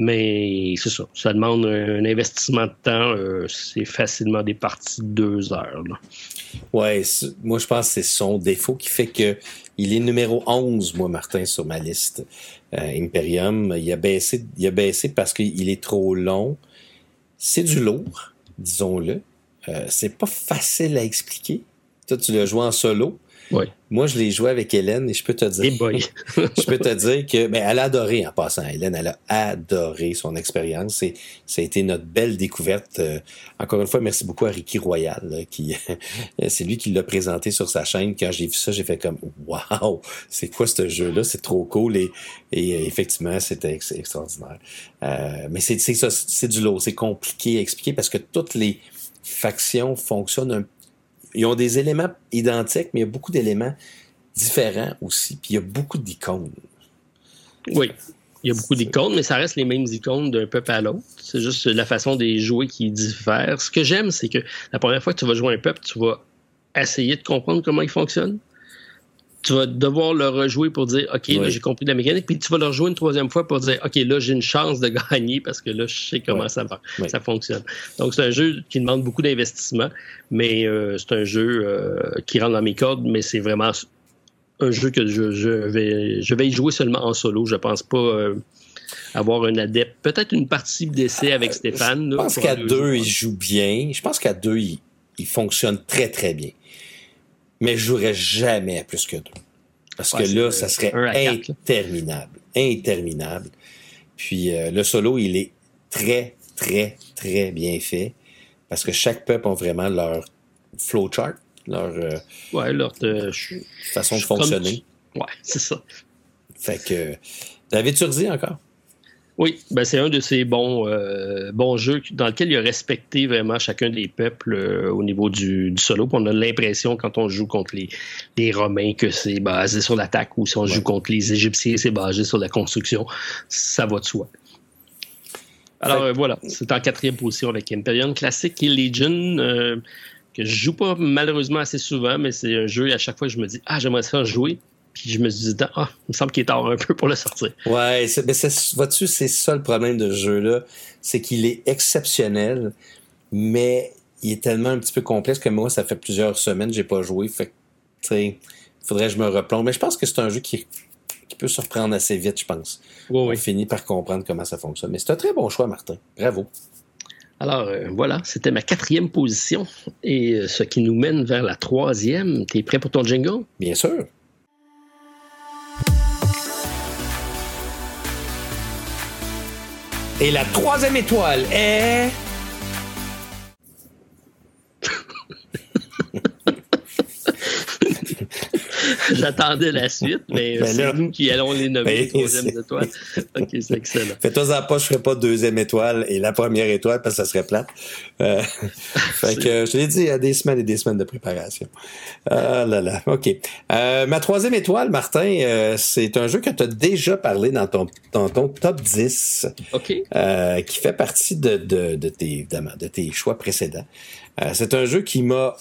Mais c'est ça. Ça demande un, investissement de temps. Euh, c'est facilement des parties de deux heures. Oui, moi je pense que c'est son défaut qui fait que il est numéro 11, moi, Martin, sur ma liste. Euh, Imperium. Il a baissé, il a baissé parce qu'il est trop long. C'est du lourd, disons-le. Euh, c'est pas facile à expliquer. Toi, tu l'as joué en solo. Moi, je l'ai joué avec Hélène et je peux te dire. je peux te dire que, ben, elle a adoré en passant. Hélène, elle a adoré son expérience et ça a été notre belle découverte. Euh, encore une fois, merci beaucoup à Ricky Royal, qui, c'est lui qui l'a présenté sur sa chaîne. Quand j'ai vu ça, j'ai fait comme, waouh, c'est quoi ce jeu-là? C'est trop cool et, et euh, effectivement, c'était extraordinaire. Euh, mais c'est, c'est ça, c'est du lot. C'est compliqué à expliquer parce que toutes les factions fonctionnent un ils ont des éléments identiques, mais il y a beaucoup d'éléments différents aussi. Puis il y a beaucoup d'icônes. Oui. Il y a beaucoup d'icônes, mais ça reste les mêmes icônes d'un peuple à l'autre. C'est juste la façon des jouer qui diffère. Ce que j'aime, c'est que la première fois que tu vas jouer un peuple, tu vas essayer de comprendre comment il fonctionne tu vas devoir le rejouer pour dire OK, là, j'ai compris la mécanique, puis tu vas le rejouer une troisième fois pour dire OK, là, j'ai une chance de gagner parce que là, je sais comment ça va, ça fonctionne. Donc, c'est un jeu qui demande beaucoup d'investissement, mais euh, c'est un jeu euh, qui rentre dans mes cordes, mais c'est vraiment un jeu que je, vais je vais y jouer seulement en solo. Je pense pas euh, avoir un adepte. Peut-être une partie d'essai avec Stéphane. Je pense qu'à deux, il joue bien. Je pense qu'à deux, il fonctionne très, très bien mais je jouerais jamais à plus que deux. Parce que là, ça serait interminable. Interminable. Puis euh, le solo, il est très, très, très bien fait. Parce que chaque peuple a vraiment leur flowchart, leur, euh, ouais, leur euh, façon de fonctionner. Ouais, c'est ça. Fait que. David Turzi encore? Oui, ben c'est un de ces bons, euh, bons jeux dans lequel il a respecté vraiment chacun des peuples euh, au niveau du, solo. on a l'impression quand on joue contre les, les Romains que c'est basé sur l'attaque ou si on joue contre les Égyptiens, c'est basé sur la construction. Ça va de soi. Alors euh, voilà, c'est en quatrième position avec Imperium Classic et Legion, que je joue pas malheureusement assez souvent, mais c'est un jeu à chaque fois je me dis Ah, j'aimerais ça jouer puis je me suis dit, ah, il me semble qu'il est tard un peu pour le sortir. Ouais, mais vois-tu, c'est ça le problème de ce jeu-là? C'est qu'il est exceptionnel, mais il est tellement un petit peu complexe que moi, ça fait plusieurs semaines que j'ai pas joué. Fait tu sais, faudrait que je me replonge. Mais je pense que c'est un jeu qui, qui peut surprendre assez vite, je pense. Oui, oui. On finit par comprendre comment ça fonctionne. Mais c'est un très bon choix, Martin. Bravo. Alors euh, voilà, c'était ma quatrième position. Et euh, ce qui nous mène vers la troisième. T'es prêt pour ton jingle? Bien sûr. Et la troisième étoile est... J'attendais la suite, mais ben c'est nous qui allons les nommer ben, troisième étoile. OK, c'est excellent. Fais-toi en pas, je ferai pas deuxième étoile et la première étoile parce que ça serait plate. Euh, fait que je l'ai dit, il y a des semaines et des semaines de préparation. Ah là là, OK. Euh, ma troisième étoile, Martin, euh, c'est un jeu que tu as déjà parlé dans ton, dans ton top 10. OK. Euh, qui fait partie de, de, de, tes, de tes choix précédents. c'est un jeu qui m'a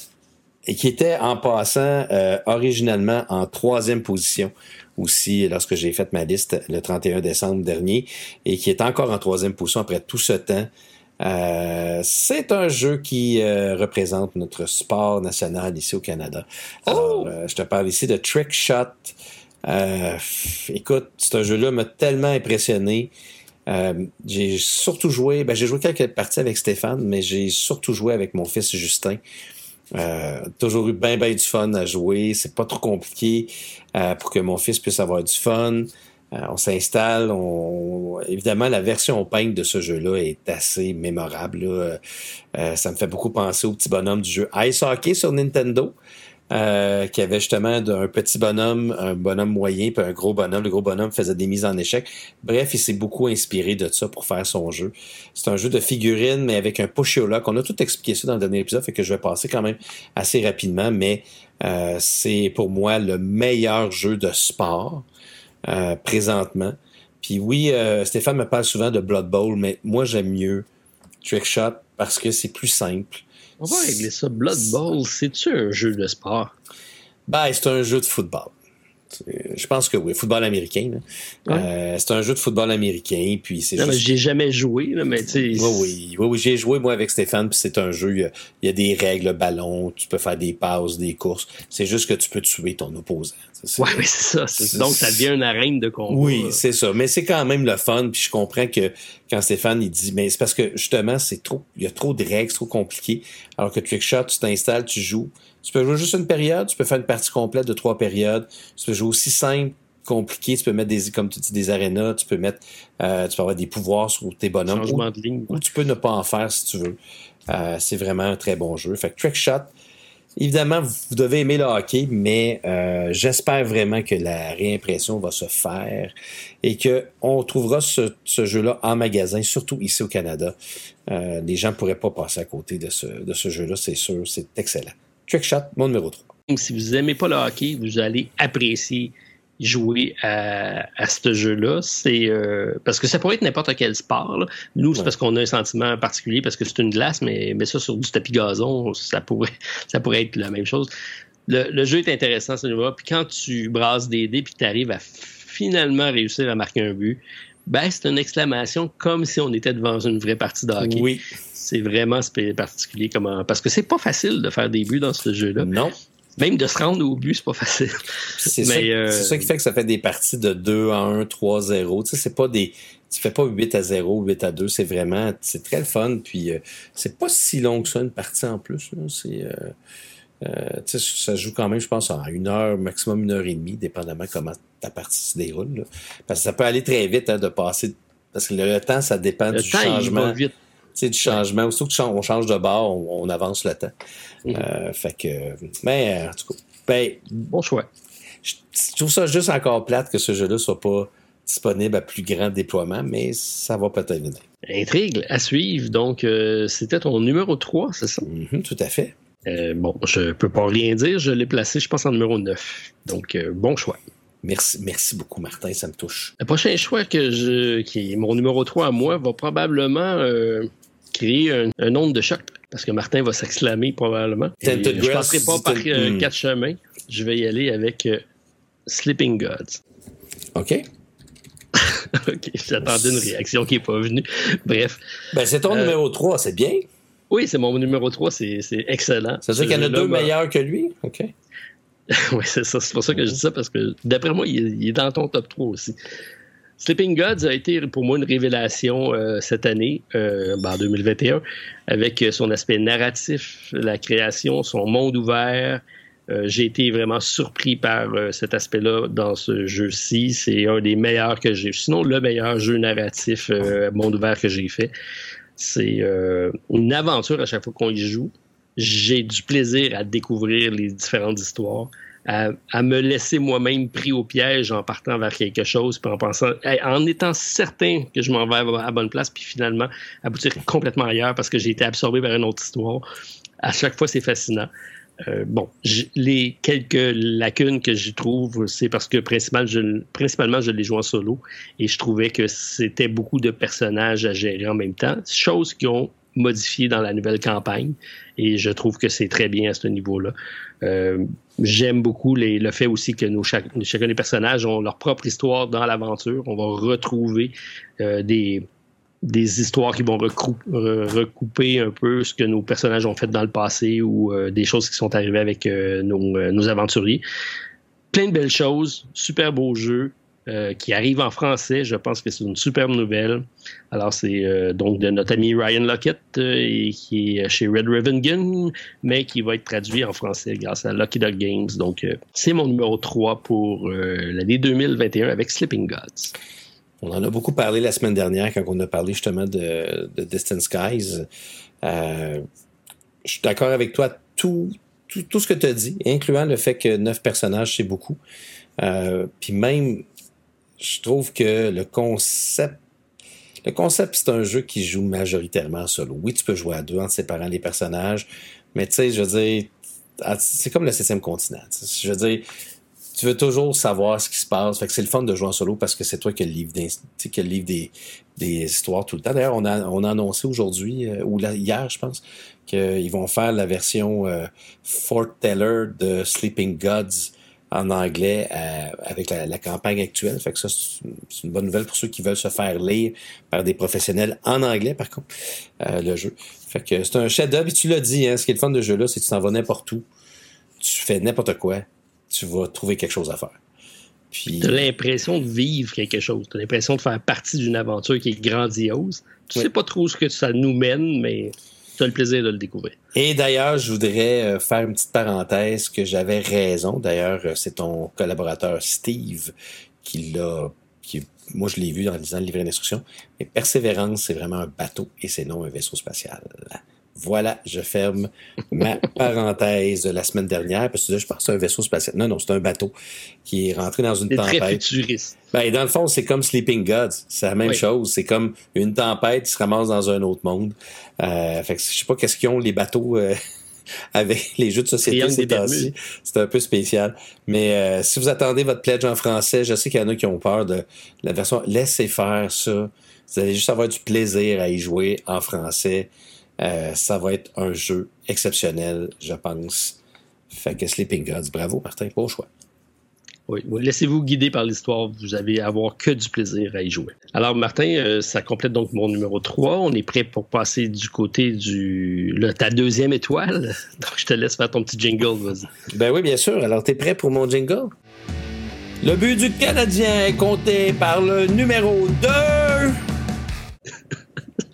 et qui était en passant euh, originalement en troisième position aussi lorsque j'ai fait ma liste le 31 décembre dernier et qui est encore en troisième position après tout ce temps. Euh, c'est un jeu qui euh, représente notre sport national ici au Canada. Alors, Oh! euh, je te parle ici de Trick Shot. Euh, écoute, ce jeu-là m'a tellement impressionné. Euh, j'ai surtout joué, ben, j'ai joué quelques parties avec Stéphane, mais j'ai surtout joué avec mon fils Justin. Euh, toujours eu bien ben du fun à jouer. C'est pas trop compliqué euh, pour que mon fils puisse avoir du fun. Euh, on s'installe. On... Évidemment, la version peinte de ce jeu-là est assez mémorable. là. Euh, ça me fait beaucoup penser au petit bonhomme du jeu Ice Hockey sur Nintendo. Euh, qui avait justement de- un petit bonhomme, un bonhomme moyen, puis un gros bonhomme. Le gros bonhomme faisait des mises en échec. Bref, il s'est beaucoup inspiré de ça pour faire son jeu. C'est un jeu de figurines, mais avec un push lock. On a tout expliqué ça dans le dernier épisode, fait que je vais passer quand même assez rapidement, mais euh, c'est pour moi le meilleur jeu de sport euh, présentement. Puis oui, euh, Stéphane me parle souvent de Blood Bowl, mais moi j'aime mieux Trick Shot parce que c'est plus simple. On va régler ça. Blood Bowl, c'est-tu un jeu de sport? Ben, c'est un jeu de football. Je pense que oui, football américain. Ouais. Euh, c'est un jeu de football américain, puis c'est Non, mais juste... j'ai jamais joué, là, mais tu sais. Oui, oui, oui, oui, j'ai joué moi avec Stéphane, puis c'est un jeu, il y, a, il y a des règles, ballon, tu peux faire des passes, des courses. C'est juste que tu peux tuer ton opposant. Ouais, mais c'est ça. Donc, ça devient une arène de combat. Oui, c'est ça. Mais c'est quand même le fun. Puis je comprends que quand Stéphane il dit, mais c'est parce que justement c'est trop, il y a trop de règles, c'est trop compliqué. Alors que Trickshot, tu t'installes, tu joues. Tu peux jouer juste une période, tu peux faire une partie complète de trois périodes. Tu peux jouer aussi simple, compliqué. Tu peux mettre des, comme tu dis, des arénas. Tu peux mettre, euh, tu peux avoir des pouvoirs sur tes bonhommes. Changement de ligne. Ou tu peux ne pas en faire si tu veux. Euh, c'est vraiment un très bon jeu. Fait que Trickshot, évidemment, vous devez aimer le hockey, mais euh, j'espère vraiment que la réimpression va se faire et que on trouvera ce, ce jeu-là en magasin, surtout ici au Canada. Euh, les gens ne pourraient pas passer à côté de ce, de ce jeu-là, c'est sûr. C'est excellent. Trickshot, mon numéro 3. Si vous aimez pas le hockey, vous allez apprécier jouer à, à ce jeu-là. C'est euh, parce que ça pourrait être n'importe quel sport. là. Nous, c'est Ouais. parce qu'on a un sentiment particulier parce que c'est une glace, mais, mais ça sur du tapis gazon, ça pourrait, ça pourrait être la même chose. Le, le jeu est intéressant, ce jeu-là. Puis quand tu brasses des dés puis tu arrives à finalement réussir à marquer un but, ben c'est une exclamation comme si on était devant une vraie partie de hockey. Oui. C'est vraiment particulier comment parce que c'est pas facile de faire des buts dans ce jeu-là. Non. Même de se rendre au but, c'est pas facile. C'est ça, euh, ça qui fait que ça fait des parties de 2 à 1, 3 0. Tu sais, c'est pas des. Tu fais pas 8 à 0, 8 à 2. C'est vraiment. C'est très fun. Puis euh, c'est pas si long que ça, une partie en plus. C'est. euh, euh, tu sais, ça joue quand même, je pense, en une heure, maximum une heure et demie, dépendamment comment ta partie se déroule. là. Parce que ça peut aller très vite hein, de passer. Parce que le, le temps, ça dépend Le du temps, il changement. va vite. Sais, du changement. Aussitôt que on change de bord, on, on avance le temps. Mhm. Euh, fait que. Mais, en tout cas. Ben, Bon choix. je je trouve ça juste encore plate que ce jeu-là soit pas disponible à plus grand déploiement, mais ça va peut-être venir. Intrigue à suivre. Donc, euh, c'était ton numéro 3, c'est ça? Mhm, tout à fait. Euh, bon, je peux pas rien dire. Je l'ai placé, je pense, en numéro 9. Donc, euh, bon choix. Merci, merci beaucoup, Martin, ça me touche. Le prochain choix que je, qui est mon numéro 3 à moi va probablement créer un, un onde de choc. Parce que Martin va s'exclamer probablement. Et, euh, je Grass, passerai pas par euh, quatre chemins. Je vais y aller avec euh, Sleeping Gods. OK? ok, j'attendais une réaction qui n'est pas venue. Bref. Ben, c'est ton Euh, numéro 3, c'est bien. Oui, c'est mon numéro 3, c'est c'est excellent. Ça veut dire qu'il y en a deux meilleurs que lui? OK. oui, c'est ça. C'est pour ça que je dis ça, parce que d'après moi, il est, il est dans ton top 3 aussi. Sleeping Gods a été pour moi une révélation euh, cette année, euh, ben, en 2021, avec euh, son aspect narratif, la création, son monde ouvert. J'ai été vraiment surpris par cet aspect-là dans ce jeu-ci. C'est un des meilleurs que j'ai. Sinon, le meilleur jeu narratif monde ouvert que j'ai fait. C'est une aventure à chaque fois qu'on y joue. J'ai du plaisir à découvrir les différentes histoires à, à me laisser moi-même pris au piège en partant vers quelque chose, puis en pensant, en étant certain que je m'en vais à la bonne place, puis finalement aboutir complètement ailleurs parce que j'ai été absorbé par une autre histoire. À chaque fois, c'est fascinant. Euh, bon, les quelques lacunes que j'y trouve, c'est parce que principalement je, principalement, je l'ai joué en solo et je trouvais que c'était beaucoup de personnages à gérer en même temps, chose qui ont modifié dans la nouvelle campagne. Et je trouve que c'est très bien à ce niveau-là. Euh, j'aime beaucoup le fait aussi que nos, chacun des personnages ont leur propre histoire dans l'aventure. On va retrouver euh, des, des histoires qui vont recouper un peu ce que nos personnages ont fait dans le passé ou euh, des choses qui sont arrivées avec nos, nos, aventuriers. Plein de belles choses, super beau jeu. Euh, qui arrive en français. Je pense que c'est une superbe nouvelle. Alors, c'est euh, donc de notre ami Ryan Lockett, euh, qui est chez Red Ribbon Gun, mais qui va être traduit en français grâce à Lucky Dog Games. Donc, c'est mon numéro 3 pour l'année 2021 avec Sleeping Gods. On en a beaucoup parlé la semaine dernière quand on a parlé justement de, Distant Skies. je suis d'accord avec toi. Tout, tout, tout ce que tu as dit, incluant le fait que neuf personnages, c'est beaucoup. puis même je trouve que le concept le concept, c'est un jeu qui joue majoritairement solo. Oui, tu peux jouer à deux en séparant les personnages, mais tu sais, je veux dire, c'est comme le septième continent. Je veux dire, tu veux toujours savoir ce qui se passe. Fait que c'est le fun de jouer en solo parce que c'est toi qui le livre, des, histoires tout le temps. D'ailleurs, on a, on a annoncé aujourd'hui, euh, ou hier, je pense, qu'ils vont faire la version euh, Fort de Sleeping Gods en anglais euh, avec la, campagne actuelle. Fait que ça, c'est une bonne nouvelle pour ceux qui veulent se faire lire par des professionnels en anglais, par contre, euh, le jeu. Fait que c'est un chef-d'œuvre, et tu l'as dit, hein, ce qui est le fun de ce jeu-là, c'est que tu t'en vas n'importe où, tu fais n'importe quoi, tu vas trouver quelque chose à faire. Puis... Tu as l'impression de vivre quelque chose, tu as l'impression de faire partie d'une aventure qui est grandiose. Tu sais pas trop ce que ça nous mène, mais tu le plaisir de le découvrir. Et d'ailleurs, je voudrais euh, faire une petite parenthèse que j'avais raison. D'ailleurs, euh, c'est ton collaborateur Steve qui l'a moi, je l'ai vu en lisant le livret d'instruction. Mais Persévérance, c'est vraiment un bateau et c'est non un vaisseau spatial. Voilà, je ferme ma parenthèse de la semaine dernière, parce que là, je pense que c'est un vaisseau spatial. Non, non, c'est un bateau qui est rentré dans une tempête. Très futuriste. Ben, dans le fond, c'est comme Sleeping Gods. C'est la même chose. C'est comme une tempête qui se ramasse dans un autre monde. Euh, fait que je sais pas qu'est-ce qu'ils ont les bateaux euh, avec les jeux de société ces temps-ci. C'est un peu spécial. Mais euh, si vous attendez votre pledge en français, je sais qu'il y en a qui ont peur de la version. Laissez faire ça. Vous allez juste avoir du plaisir à y jouer en français. Euh, ça va être un jeu exceptionnel, je pense. Fait que Sleeping Gods, bravo Martin, beau choix. Oui, laissez-vous guider par l'histoire, vous allez avoir que du plaisir à y jouer. Alors Martin, euh, ça complète donc mon numéro 3. On est prêt pour passer du côté du le, ta deuxième étoile. Donc je te laisse faire ton petit jingle, vas-y. Ben oui, bien sûr. Alors tu es prêt pour mon jingle? Le but du Canadien est compté par le numéro 2.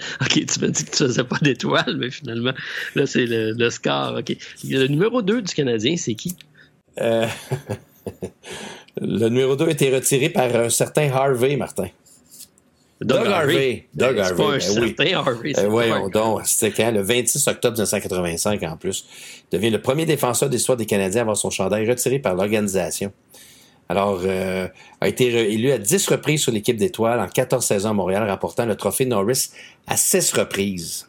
OK, tu m'as dit que tu faisais pas d'étoiles, mais finalement, là, c'est le, score. OK. Le numéro 2 du Canadien, c'est qui? Euh, le numéro 2 a été retiré par un certain Harvey, Martin. Doug, Harvey. Doug Harvey. Pas un ben certain Harvey. Euh, oui, donc, c'était quand? Le 26 octobre 1985, en plus. Il devient le premier défenseur d'histoire des Canadiens à avoir son chandail retiré par l'organisation. Alors, euh, a été élu à 10 reprises sur l'équipe d'étoiles en 14 saisons à Montréal, remportant le trophée Norris à 6 reprises.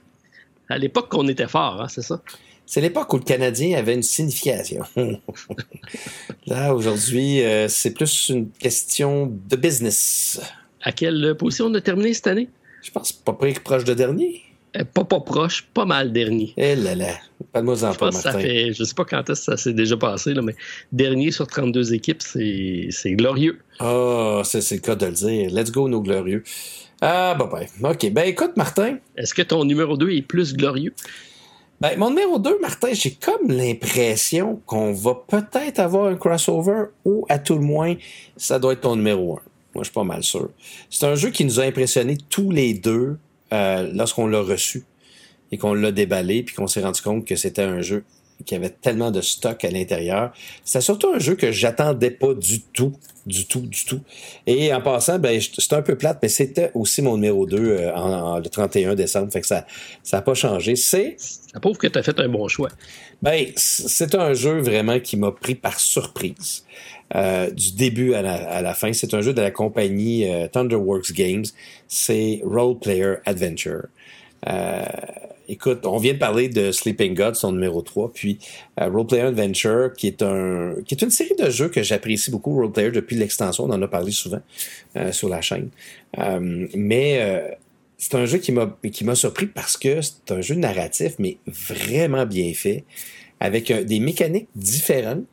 À l'époque qu'on était fort, hein, c'est ça? C'est l'époque où le Canadien avait une signification. Là, aujourd'hui, euh, c'est plus une question de business. À quelle position on a terminé cette année? Je pense pas proche de dernier. Euh, pas, pas proche, pas mal dernier. Eh là là, pas de en pas, Martin. Ça fait, je sais pas quand est-ce que ça s'est déjà passé, là, mais dernier sur 32 équipes, c'est glorieux. Ah, oh, c'est le cas de le dire. Let's go, nos glorieux. Ah, bah, ben, OK. Ben, écoute, Martin. Est-ce que ton numéro 2 est plus glorieux? Ben, mon numéro 2, Martin, j'ai comme l'impression qu'on va peut-être avoir un crossover ou, à tout le moins, ça doit être ton numéro 1. Moi, je suis pas mal sûr. C'est un jeu qui nous a impressionnés tous les deux euh, lorsqu'on l'a reçu et qu'on l'a déballé, puis qu'on s'est rendu compte que c'était un jeu qui avait tellement de stock à l'intérieur. C'est surtout un jeu que j'attendais pas du tout, du tout, du tout. Et en passant, ben, c'était un peu plate, mais c'était aussi mon numéro 2 euh, en, le 31 décembre. Fait que ça ça a pas changé. C'est... Ça prouve que tu as fait un bon choix. Ben, c'est un jeu vraiment qui m'a pris par surprise. Euh, du début à la, fin. C'est un jeu de la compagnie euh, Thunderworks Games. C'est Role Player Adventure. Euh, écoute, on vient de parler de Sleeping God, son numéro 3, puis Role Player Adventure, qui est un qui est une série de jeux que j'apprécie beaucoup, Role Player, depuis l'extension, on en a parlé souvent sur la chaîne. mais c'est un jeu qui m'a qui m'a surpris parce que c'est un jeu narratif, mais vraiment bien fait, avec des mécaniques différentes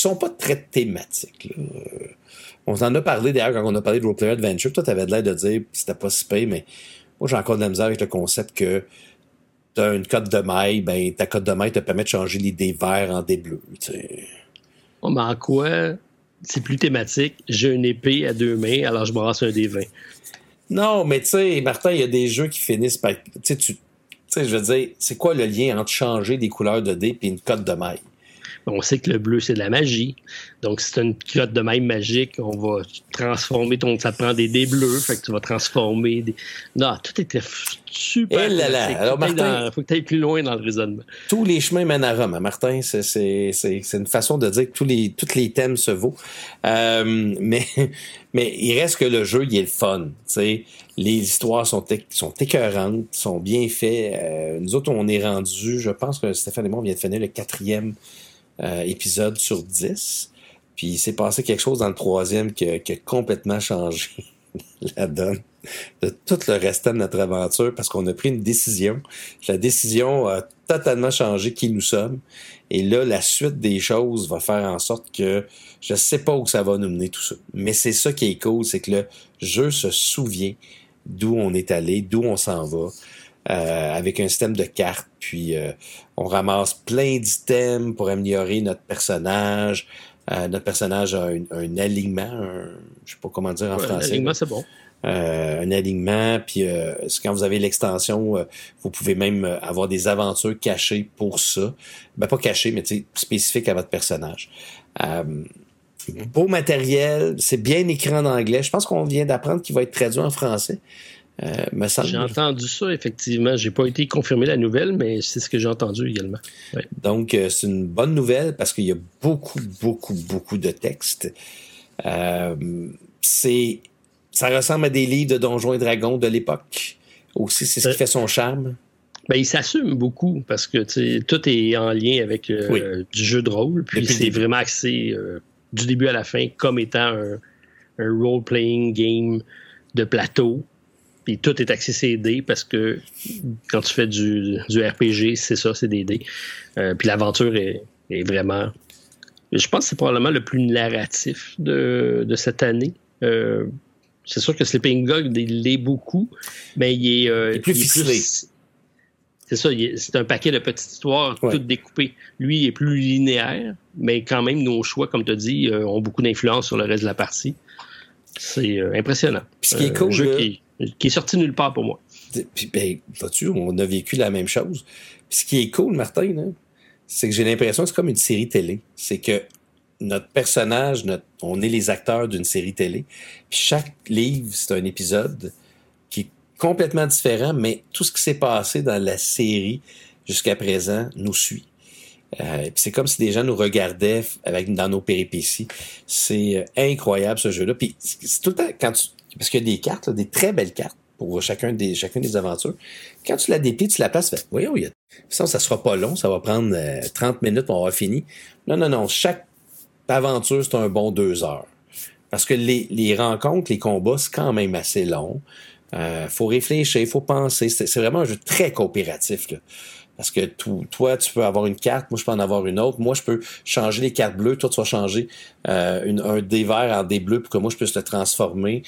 sont pas très thématiques. On en a parlé d'ailleurs quand on a parlé de Roleplayer Adventure. Toi, tu avais l'air de dire que c'était pas si payé, mais moi, j'ai encore de la misère avec le concept que tu as une cote de maille, ben, ta cote de maille te permet de changer les dés verts en dés bleus. Oh, mais en quoi c'est plus thématique? J'ai une épée à deux mains, alors je brasse un dé 20. Non, mais tu sais, Martin, il y a des jeux qui finissent par. Tu sais, je veux dire, c'est quoi le lien entre changer des couleurs de dés et une cote de maille? On sait que le bleu, c'est de la magie. Donc, si tu une culotte de même magique, on va transformer ton. Ça prend des dés bleus, fait que tu vas transformer des. Non, tout était super. Eh là là. Alors, Martin. faut que tu ailles plus loin dans le raisonnement. Tous les chemins mènent à Rome. Hein, Martin, c'est une façon de dire que tous les, tous les thèmes se vaut. Euh, mais, mais il reste que le jeu, il est le fun. Les histoires sont, sont écœurantes, sont bien faites. Euh, nous autres, on est rendu, je pense que Stéphane et moi, on vient de finir le quatrième euh, épisode sur 10. Puis il s'est passé quelque chose dans le troisième qui a, complètement changé la donne de tout le restant de notre aventure parce qu'on a pris une décision. La décision a totalement changé qui nous sommes. Et là, la suite des choses va faire en sorte que je sais pas où ça va nous mener tout ça. Mais c'est ça qui est cool, c'est que le jeu se souvient d'où on est allé, d'où on s'en va. Euh, avec un système de cartes, puis euh, on ramasse plein d'items pour améliorer notre personnage. Euh, notre personnage a un, alignement, je sais pas comment dire en français. Un alignement, c'est bon. un alignement, puis quand vous avez l'extension, vous pouvez même avoir des aventures cachées pour ça. Ben pas cachées, mais spécifiques à votre personnage. beau matériel, c'est bien écrit en anglais. Je pense qu'on vient d'apprendre qu'il va être traduit en français. Euh, j'ai entendu ça, effectivement. J'ai pas été confirmé la nouvelle, mais c'est ce que j'ai entendu également. Donc, euh, c'est une bonne nouvelle parce qu'il y a beaucoup, beaucoup, beaucoup de textes. Euh, c'est, ça ressemble à des livres de Donjons et Dragons de l'époque. Aussi, c'est ce qui fait son charme. Ben, il s'assume beaucoup parce que tout est en lien avec du jeu de rôle. Puis c'est vraiment axé du début à la fin comme étant un role-playing game de plateau puis tout est axé CD parce que quand tu fais du, RPG, c'est ça, c'est des dés. Euh, puis l'aventure est, vraiment. Je pense que c'est probablement le plus narratif de, cette année. Euh, c'est sûr que Sleeping Dog l'est beaucoup, mais il est, euh, plus ficelé. C'est ça, c'est un paquet de petites histoires toutes découpées. Lui, il est plus linéaire, mais quand même, nos choix, comme tu as dit, ont beaucoup d'influence sur le reste de la partie. C'est impressionnant. Puis ce qui est cool, jeu qui qui est sorti nulle part pour moi. Puis, ben, vois-tu, on a vécu la même chose. Puis ce qui est cool, Martin, c'est que j'ai l'impression que c'est comme une série télé. C'est que notre personnage, on est les acteurs d'une série télé. Puis chaque livre, c'est un épisode qui est complètement différent, mais tout ce qui s'est passé dans la série jusqu'à présent nous suit. Euh, c'est comme si des gens nous regardaient dans nos péripéties. C'est euh, incroyable ce jeu-là. Puis c'est tout le temps quand tu parce qu'il y a des cartes, des très belles cartes pour chacun des, chacune des aventures. Quand tu la déplies, tu la places, fait, voyons, il y a... ça, ça sera pas long, ça va prendre 30 euh, minutes, on aura fini. Non, non, non, chaque aventure, c'est un bon deux heures. Parce que les, les rencontres, les combats, c'est quand même assez long. Euh, faut réfléchir, faut penser. C'est vraiment un jeu très coopératif. Là. Parce que toi, tu peux avoir une carte, moi, je peux en avoir une autre. Moi, je peux changer les cartes bleues. Toi, tu vas changer euh, une, un dé vert en dé bleu pour que moi, je puisse le transformer.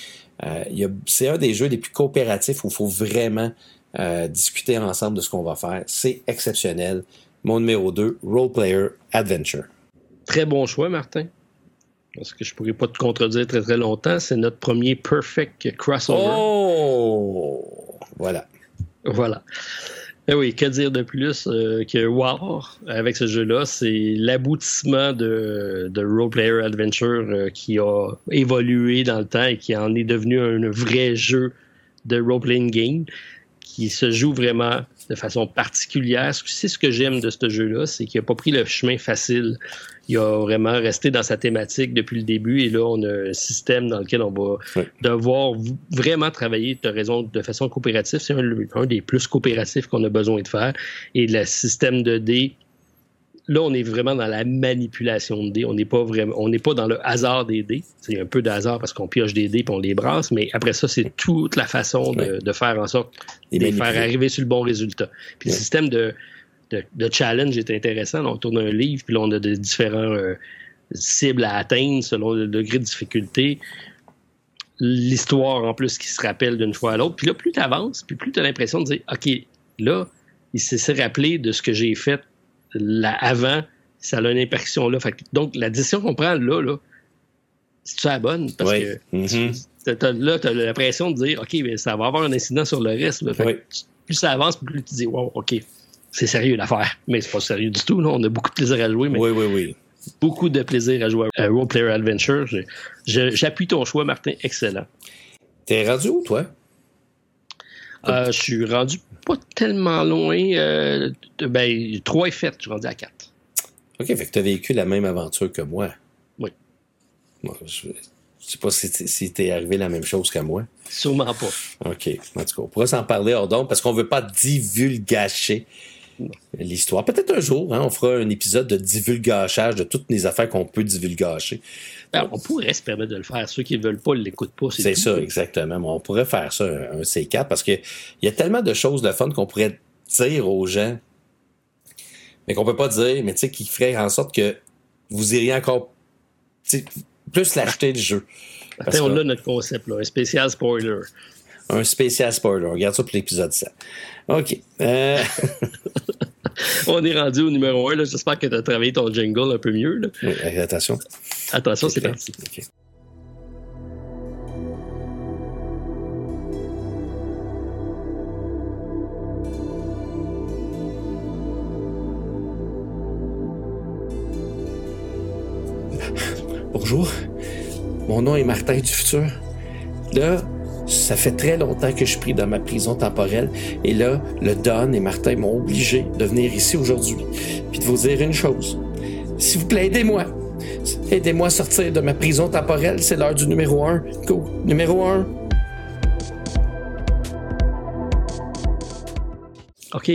Euh, c'est un des jeux les plus coopératifs où il faut vraiment euh, discuter ensemble de ce qu'on va faire. C'est exceptionnel. Mon numéro 2, Role Player Adventure. Très bon choix, Martin. Parce que je pourrais pas te contredire très très longtemps. C'est notre premier perfect crossover. Oh! Voilà. Voilà. Eh oui, que dire de plus euh, que War avec ce jeu-là, c'est l'aboutissement de, de Role Player Adventure euh, qui a évolué dans le temps et qui en est devenu un vrai jeu de role-playing game qui se joue vraiment de façon particulière. C'est ce que j'aime de ce jeu-là, c'est qu'il n'a pas pris le chemin facile. Il a vraiment resté dans sa thématique depuis le début et là, on a un système dans lequel on va devoir vraiment travailler, de raison, de façon coopérative. C'est un, des plus coopératifs qu'on a besoin de faire. Et le système de dés là, on est vraiment dans la manipulation de dés. On n'est pas vraiment, on n'est pas dans le hasard des dés. C'est un peu de hasard parce qu'on pioche des dés et on les brasse, mais après ça, c'est toute la façon de, faire en sorte de les faire arriver sur le bon résultat. Puis le système de, de, challenge est intéressant. on tourne un livre, puis là, on a de différents euh, cibles à atteindre selon le degré de difficulté. L'histoire, en plus, qui se rappelle d'une fois à l'autre. Puis là, plus tu avances, puis plus tu as l'impression de dire, OK, là, il s'est rappelé de ce que j'ai fait là, avant, ça a une impression là. donc, la décision qu'on prend là, là c'est la bonne? Parce que mm-hmm. là, tu as l'impression de dire, OK, mais ça va avoir un incident sur le reste. plus ça avance, plus tu dis, wow, OK, c'est sérieux l'affaire. Mais c'est pas sérieux du tout. On a beaucoup de plaisir à jouer. Mais oui, oui, oui. Beaucoup de plaisir à jouer à Role Player Adventure. J'appuie ton choix, Martin. Excellent. T'es rendu où, toi? Euh, je suis rendu pas tellement loin. Euh, ben, 3 est fait, je suis rendu à 4. OK, fait que tu as vécu la même aventure que moi. Oui. je, ne sais pas si, si t'es arrivé la même chose que moi. Sûrement pas. OK. En tout cas, on pourra s'en parler hors parce qu'on veut pas divulgacher l'histoire. Peut-être un jour, hein, on fera un épisode de divulgachage de toutes les affaires qu'on peut divulgacher. Ben, on pourrait se permettre de le faire. Ceux qui ne veulent pas ne l'écoutent pas. C'est ça, exactement. on pourrait faire ça, un, C4, parce qu'il y a tellement de choses de fun qu'on pourrait dire aux gens, mais qu'on peut pas dire, mais tu sais, qui ferait en sorte que vous iriez encore plus l'acheter le jeu. on a notre concept, là, un spécial spoiler. Un spécial spoiler. Regarde ça pour l'épisode 7. OK. Euh, on est rendu au numéro 1. J'espère que tu as travaillé ton jingle un peu mieux. Là. attention. Attention, c'est parti. Bonjour, mon nom est Martin du futur. Là, ça fait très longtemps que je suis pris dans ma prison temporelle. Et là, le Don et Martin m'ont obligé de venir ici aujourd'hui. Puis de vous dire une chose. S'il vous plaît, aidez-moi. Aidez-moi à sortir de ma prison temporelle. C'est l'heure du numéro un. Go. Numéro un. OK,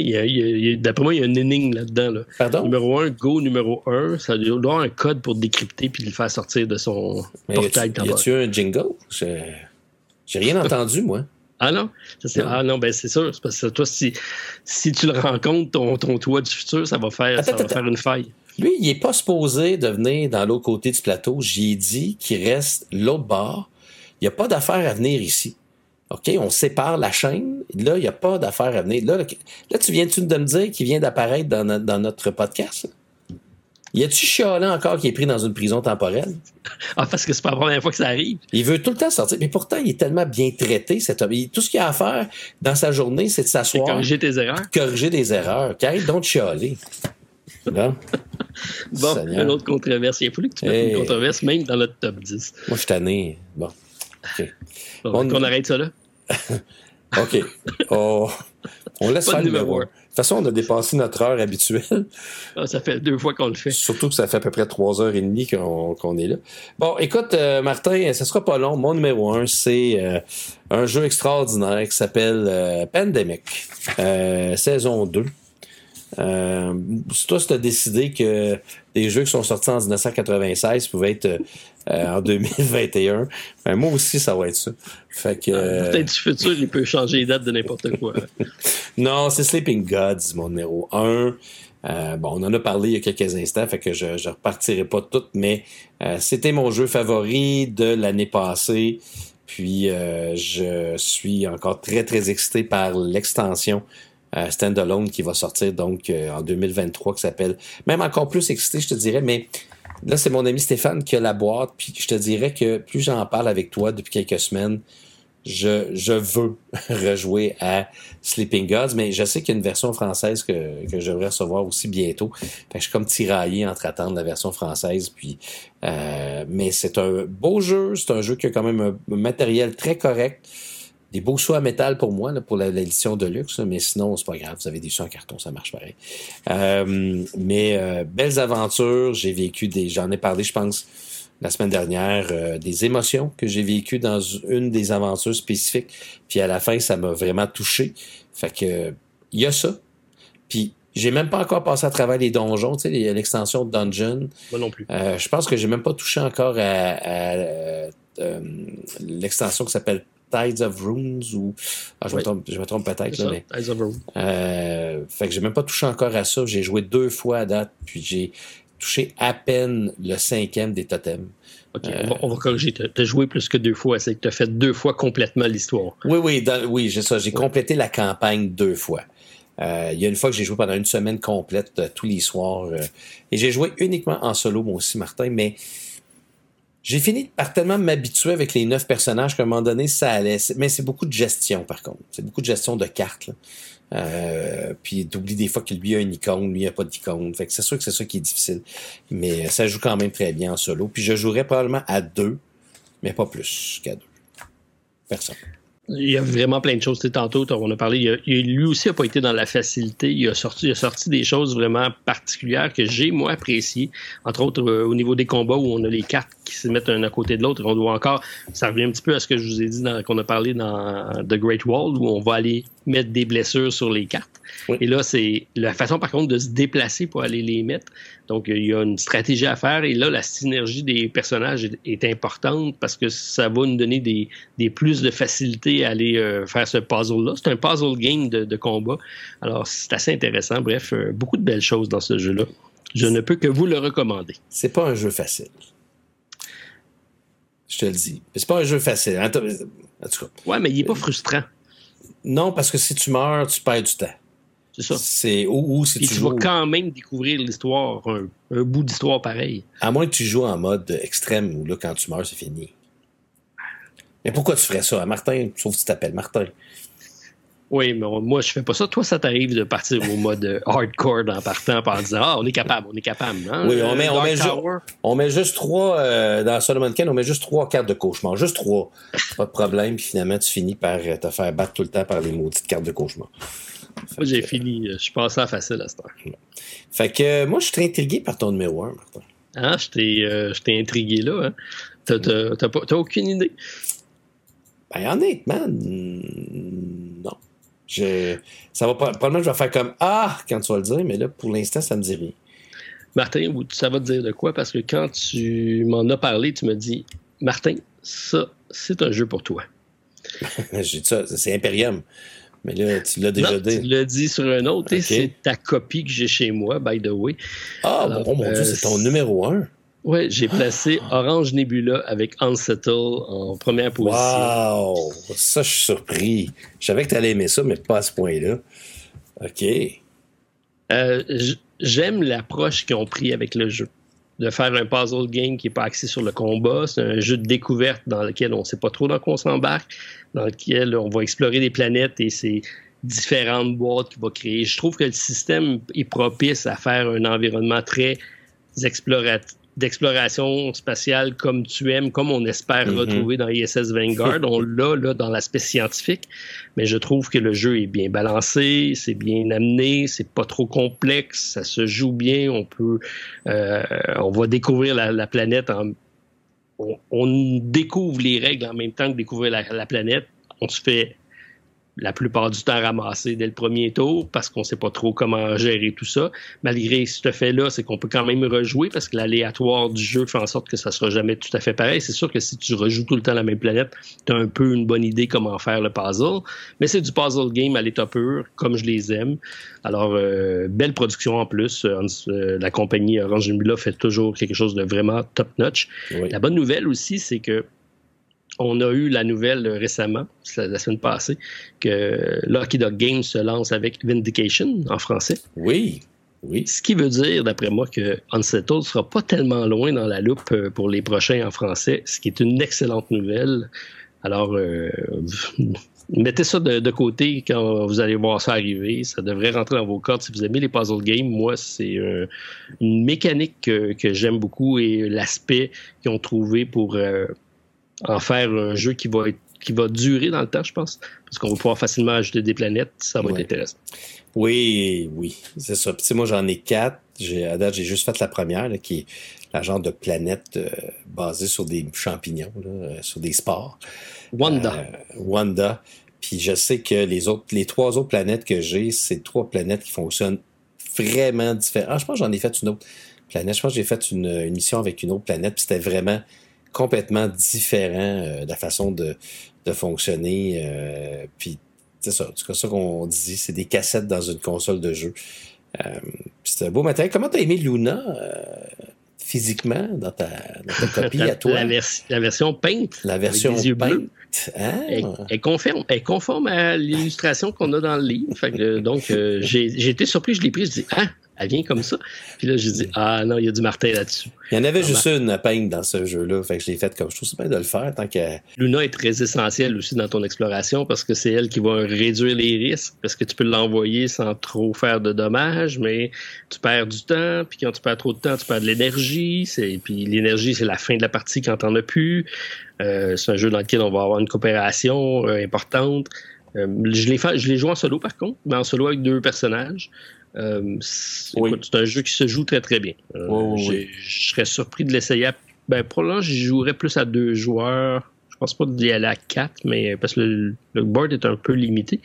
d'après moi, il y a une énigme là-dedans. Pardon? Numéro 1, go, numéro 1, ça doit avoir un code pour décrypter puis le faire sortir de son portail temporel. Y a-tu un jingle? J'ai rien entendu, moi. Ah non? Ah non, ben c'est sûr. parce que toi, si, si tu le rencontres, ton, ton toit du futur, ça va faire, ça va faire une faille. Lui, il n'est pas supposé de venir dans l'autre côté du plateau. J'ai dit qu'il reste l'autre bord. Il n'y a pas d'affaire à venir ici. OK, on sépare la chaîne. Là, il n'y a pas d'affaire à venir. Là, là tu viens-tu de me dire qu'il vient d'apparaître dans, dans, notre podcast? Y a-tu chialant encore qui est pris dans une prison temporelle? Ah, parce que c'est pas la première fois que ça arrive. Il veut tout le temps sortir. Mais pourtant, il est tellement bien traité, cet homme. Tout ce qu'il a à faire dans sa journée, c'est de s'asseoir. Corriger tes erreurs. Corriger des erreurs. Carré donc chialer. bon, une autre controverse. Il a fallu que tu mettes une controverse même dans notre top 10. Moi, je suis tanné. Bon. OK. Bon, on... arrête ça là? OK. Oh. On laisse faire le numéro 1. De toute façon, on a dépassé notre heure habituelle. Ah, ça fait deux fois qu'on le fait. Surtout que ça fait à peu près trois heures et demie qu'on est là. Bon, écoute, euh, Martin, ça sera pas long. Mon numéro un, c'est euh, un jeu extraordinaire qui s'appelle euh, Pandemic, saison 2. Euh, toi, tu as décidé que des jeux qui sont sortis en 1996 pouvaient être euh, en 2021, ben, moi aussi, ça va être ça. Fait que, euh, Peut-être du futur, il peut changer les dates de n'importe quoi. non, c'est Sleeping Gods, mon numéro 1. Euh, bon, on en a parlé il y a quelques instants, fait que je ne repartirai pas tout, mais c'était mon jeu favori de l'année passée. Puis je suis encore très, très excité par l'extension euh, standalone qui va sortir donc euh, en 2023 qui s'appelle même encore plus excité je te dirais mais là c'est mon ami Stéphane qui a la boîte puis je te dirais que plus j'en parle avec toi depuis quelques semaines je, je veux rejouer à Sleeping Gods, mais je sais qu'il y a une version française que, que je devrais recevoir aussi bientôt. Fait je suis comme tiraillé entre attendre la version française. Puis, euh, mais c'est un beau jeu, c'est un jeu qui a quand même un matériel très correct des beaux choix à métal pour moi, là, pour l'édition de luxe, mais sinon, c'est pas grave, vous avez des choix en carton, ça marche pareil. Euh, mais euh, belles aventures, j'ai vécu des. J'en ai parlé, je pense, la semaine dernière, euh, des émotions que j'ai vécues dans une des aventures spécifiques. Puis à la fin, ça m'a vraiment touché. Fait que il y a ça. Puis J'ai même pas encore passé à travers les donjons, tu sais, l'extension de Dungeon. Moi non plus. Je pense que j'ai même pas touché encore à, euh, l'extension qui s'appelle Tides of Runes ou ah, je, me trompe, je me trompe peut-être là, mais Tides of Runes. Euh, fait que j'ai même pas touché encore à ça. J'ai joué deux fois à date, puis j'ai touché à peine le cinquième des totems. OK, on, va, corriger. Tu as joué plus que deux fois. C'est que tu as fait deux fois complètement l'histoire. Oui, oui, oui, j'ai ça. J'ai complété la campagne deux fois. Euh, il y a une fois que j'ai joué pendant une semaine complète, euh, tous les soirs. Euh, et j'ai joué uniquement en solo, moi aussi, Martin, mais j'ai fini par tellement m'habituer avec les neuf personnages qu'à un moment donné, ça allait. Mais c'est beaucoup de gestion, par contre. C'est beaucoup de gestion de cartes. Euh, puis t'oublies des fois que lui a une icône, lui a pas d'icône. Fait que c'est sûr que c'est ça qui est difficile. Mais ça joue quand même très bien en solo. Puis je jouerais probablement à deux, mais pas plus qu'à deux. Personne. Il y a vraiment plein de choses. tantôt, on a parlé. lui aussi n'a pas été dans la facilité. Il a sorti, il a sorti des choses vraiment particulières que j'ai, moi, appréciées. Entre autres, euh, au niveau des combats où on a les cartes qui se mettent un à côté de l'autre. On doit encore. Ça revient un petit peu à ce que je vous ai dit qu'on a parlé dans The Great Wall, où on va aller mettre des blessures sur les cartes. Et là, c'est la façon, par contre, de se déplacer pour aller les mettre. Donc, il y a une stratégie à faire. Et là, la synergie des personnages est, importante parce que ça va nous donner des, des plus de facilité à aller euh, faire ce puzzle-là. C'est un puzzle game de, combat. Alors, c'est assez intéressant. Bref, euh, beaucoup de belles choses dans ce jeu-là. Je ne peux que vous le recommander. C'est pas un jeu facile. Je te le dis. C'est pas un jeu facile. En tout cas. Ouais, mais il est pas frustrant. Non, parce que si tu meurs, tu perds du temps. C'est ça. C'est ou, si tu, vas quand même découvrir l'histoire, un, bout d'histoire pareil. À moins que tu joues en mode extrême où là, quand tu meurs, c'est fini. Mais pourquoi tu ferais ça, Martin? Sauf que tu t'appelles Martin. Oui, mais moi, je fais pas ça. Toi, ça t'arrive de partir au mode euh, hardcore en partant en disant Ah, on est capable, on est capable. Hein? Oui, on met, on met, on met, juste trois, euh, dans Solomon Ken, on met juste trois cartes de cauchemar. Juste trois. Pas de problème. Puis finalement, tu finis par euh, te faire battre tout le temps par les maudites cartes de cauchemar. Moi, j'ai fini. Je suis passé à facile à cette heure. Fait que moi, je suis très intrigué par ton numéro 1, Martin. Ah, je t'ai intrigué là. Hein? T'as aucune idée? Ben, honnêtement, non. Je, ça va probablement, je vais faire comme Ah quand tu vas le dire, mais là, pour l'instant, ça me dit rien. Martin, ça va te dire de quoi? Parce que quand tu m'en as parlé, tu me dis Martin, ça, c'est un jeu pour toi. J'ai dit ça, c'est Imperium. Mais là, tu l'as déjà dit. Tu l'as dit sur un autre, et c'est ta copie que j'ai chez moi, by the way. Ah, bon, mon Dieu, c'est ton euh, numéro un. Oui, j'ai placé Orange Nebula avec Unsettle en première position. Wow! Ça, je suis surpris. Je savais que tu allais aimer ça, mais pas à ce point-là. OK. Euh, j'aime l'approche qu'ils ont pris avec le jeu. De faire un puzzle game qui n'est pas axé sur le combat. C'est un jeu de découverte dans lequel on ne sait pas trop dans quoi on s'embarque, dans lequel on va explorer des planètes et c'est différentes boîtes qu'il va créer. Je trouve que le système est propice à faire un environnement très exploratif d'exploration spatiale comme tu aimes, comme on espère mhm. retrouver dans ISS Vanguard. on l'a là dans l'aspect scientifique, mais je trouve que le jeu est bien balancé, c'est bien amené, c'est pas trop complexe, ça se joue bien. On peut, euh, on va découvrir la, planète. En, on, découvre les règles en même temps que découvrir la, la planète. On se fait la plupart du temps ramassé dès le premier tour parce qu'on sait pas trop comment gérer tout ça. Malgré ce fait-là, c'est qu'on peut quand même rejouer parce que l'aléatoire du jeu fait en sorte que ça sera jamais tout à fait pareil. C'est sûr que si tu rejoues tout le temps la même planète, tu as un peu une bonne idée comment faire le puzzle. Mais c'est du puzzle game à l'état pur, comme je les aime. Alors, euh, belle production en plus. Euh, euh, la compagnie Orange Nebula fait toujours quelque chose de vraiment top-notch. La bonne nouvelle aussi, c'est que on a eu la nouvelle récemment, la semaine passée, que Lucky Dog Games se lance avec Vindication en français. Oui. Oui. Ce qui veut dire, d'après moi, que Unsettled ne sera pas tellement loin dans la loupe euh, pour les prochains en français, ce qui est une excellente nouvelle. Alors, euh, mettez ça de, côté quand vous allez voir ça arriver. Ça devrait rentrer dans vos cordes si vous aimez les puzzle games. Moi, c'est euh, une mécanique que, j'aime beaucoup et l'aspect qu'ils ont trouvé pour en faire un jeu qui va être qui va durer dans le temps, je pense, parce qu'on va pouvoir facilement ajouter des planètes, ça va être intéressant. Oui, oui, c'est ça. Puis, moi, j'en ai quatre. J'ai, à date, j'ai juste fait la première, qui est la genre de planète euh, basée sur des champignons, euh, sur des sports. Wanda. Euh, Wanda. Puis je sais que les autres, les trois autres planètes que j'ai, c'est trois planètes qui fonctionnent vraiment différent. Ah, je pense que j'en ai fait une autre planète. Je pense que j'ai fait une, une, mission avec une autre planète, puis c'était vraiment complètement différent euh, de la façon de, de fonctionner. Euh, puis c'est ça, c'est ça qu'on dit, c'est des cassettes dans une console de jeu. Euh, c'était un beau matériel. Comment t'as aimé Luna euh, physiquement dans ta, dans ta copie à toi? La, vers la, version Paint. La version avec des yeux Paint. bleus. Ah. Elle, elle, conforme, elle conforme à l'illustration qu'on a dans le livre. Fait que, donc, euh, j'ai été surpris, je l'ai pris, je dis, ah, elle vient comme ça. Puis là, j'ai dit, ah non, il y a du martin là-dessus. Il y en avait juste une à peindre dans ce jeu-là. Fait que je l'ai fait comme je trouve ça bien de le faire tant que. Luna est très essentielle aussi dans ton exploration parce que c'est elle qui va réduire les risques parce que tu peux l'envoyer sans trop faire de dommages, mais tu perds du temps. Puis quand tu perds trop de temps, tu perds de l'énergie. Puis l'énergie, c'est la fin de la partie quand t'en as plus. Euh, c'est un jeu dans lequel on va avoir une coopération euh, importante. Euh, je l'ai fait, je l'ai joué en solo par contre, mais en solo avec deux personnages. Euh, c'est Oui. un jeu qui se joue très très bien. Euh, Oui, oui. Je serais surpris de l'essayer. Ben, probablement, j'y jouerais plus à deux joueurs. Je pense pas d'y aller à quatre, mais parce que le, le board est un peu limité.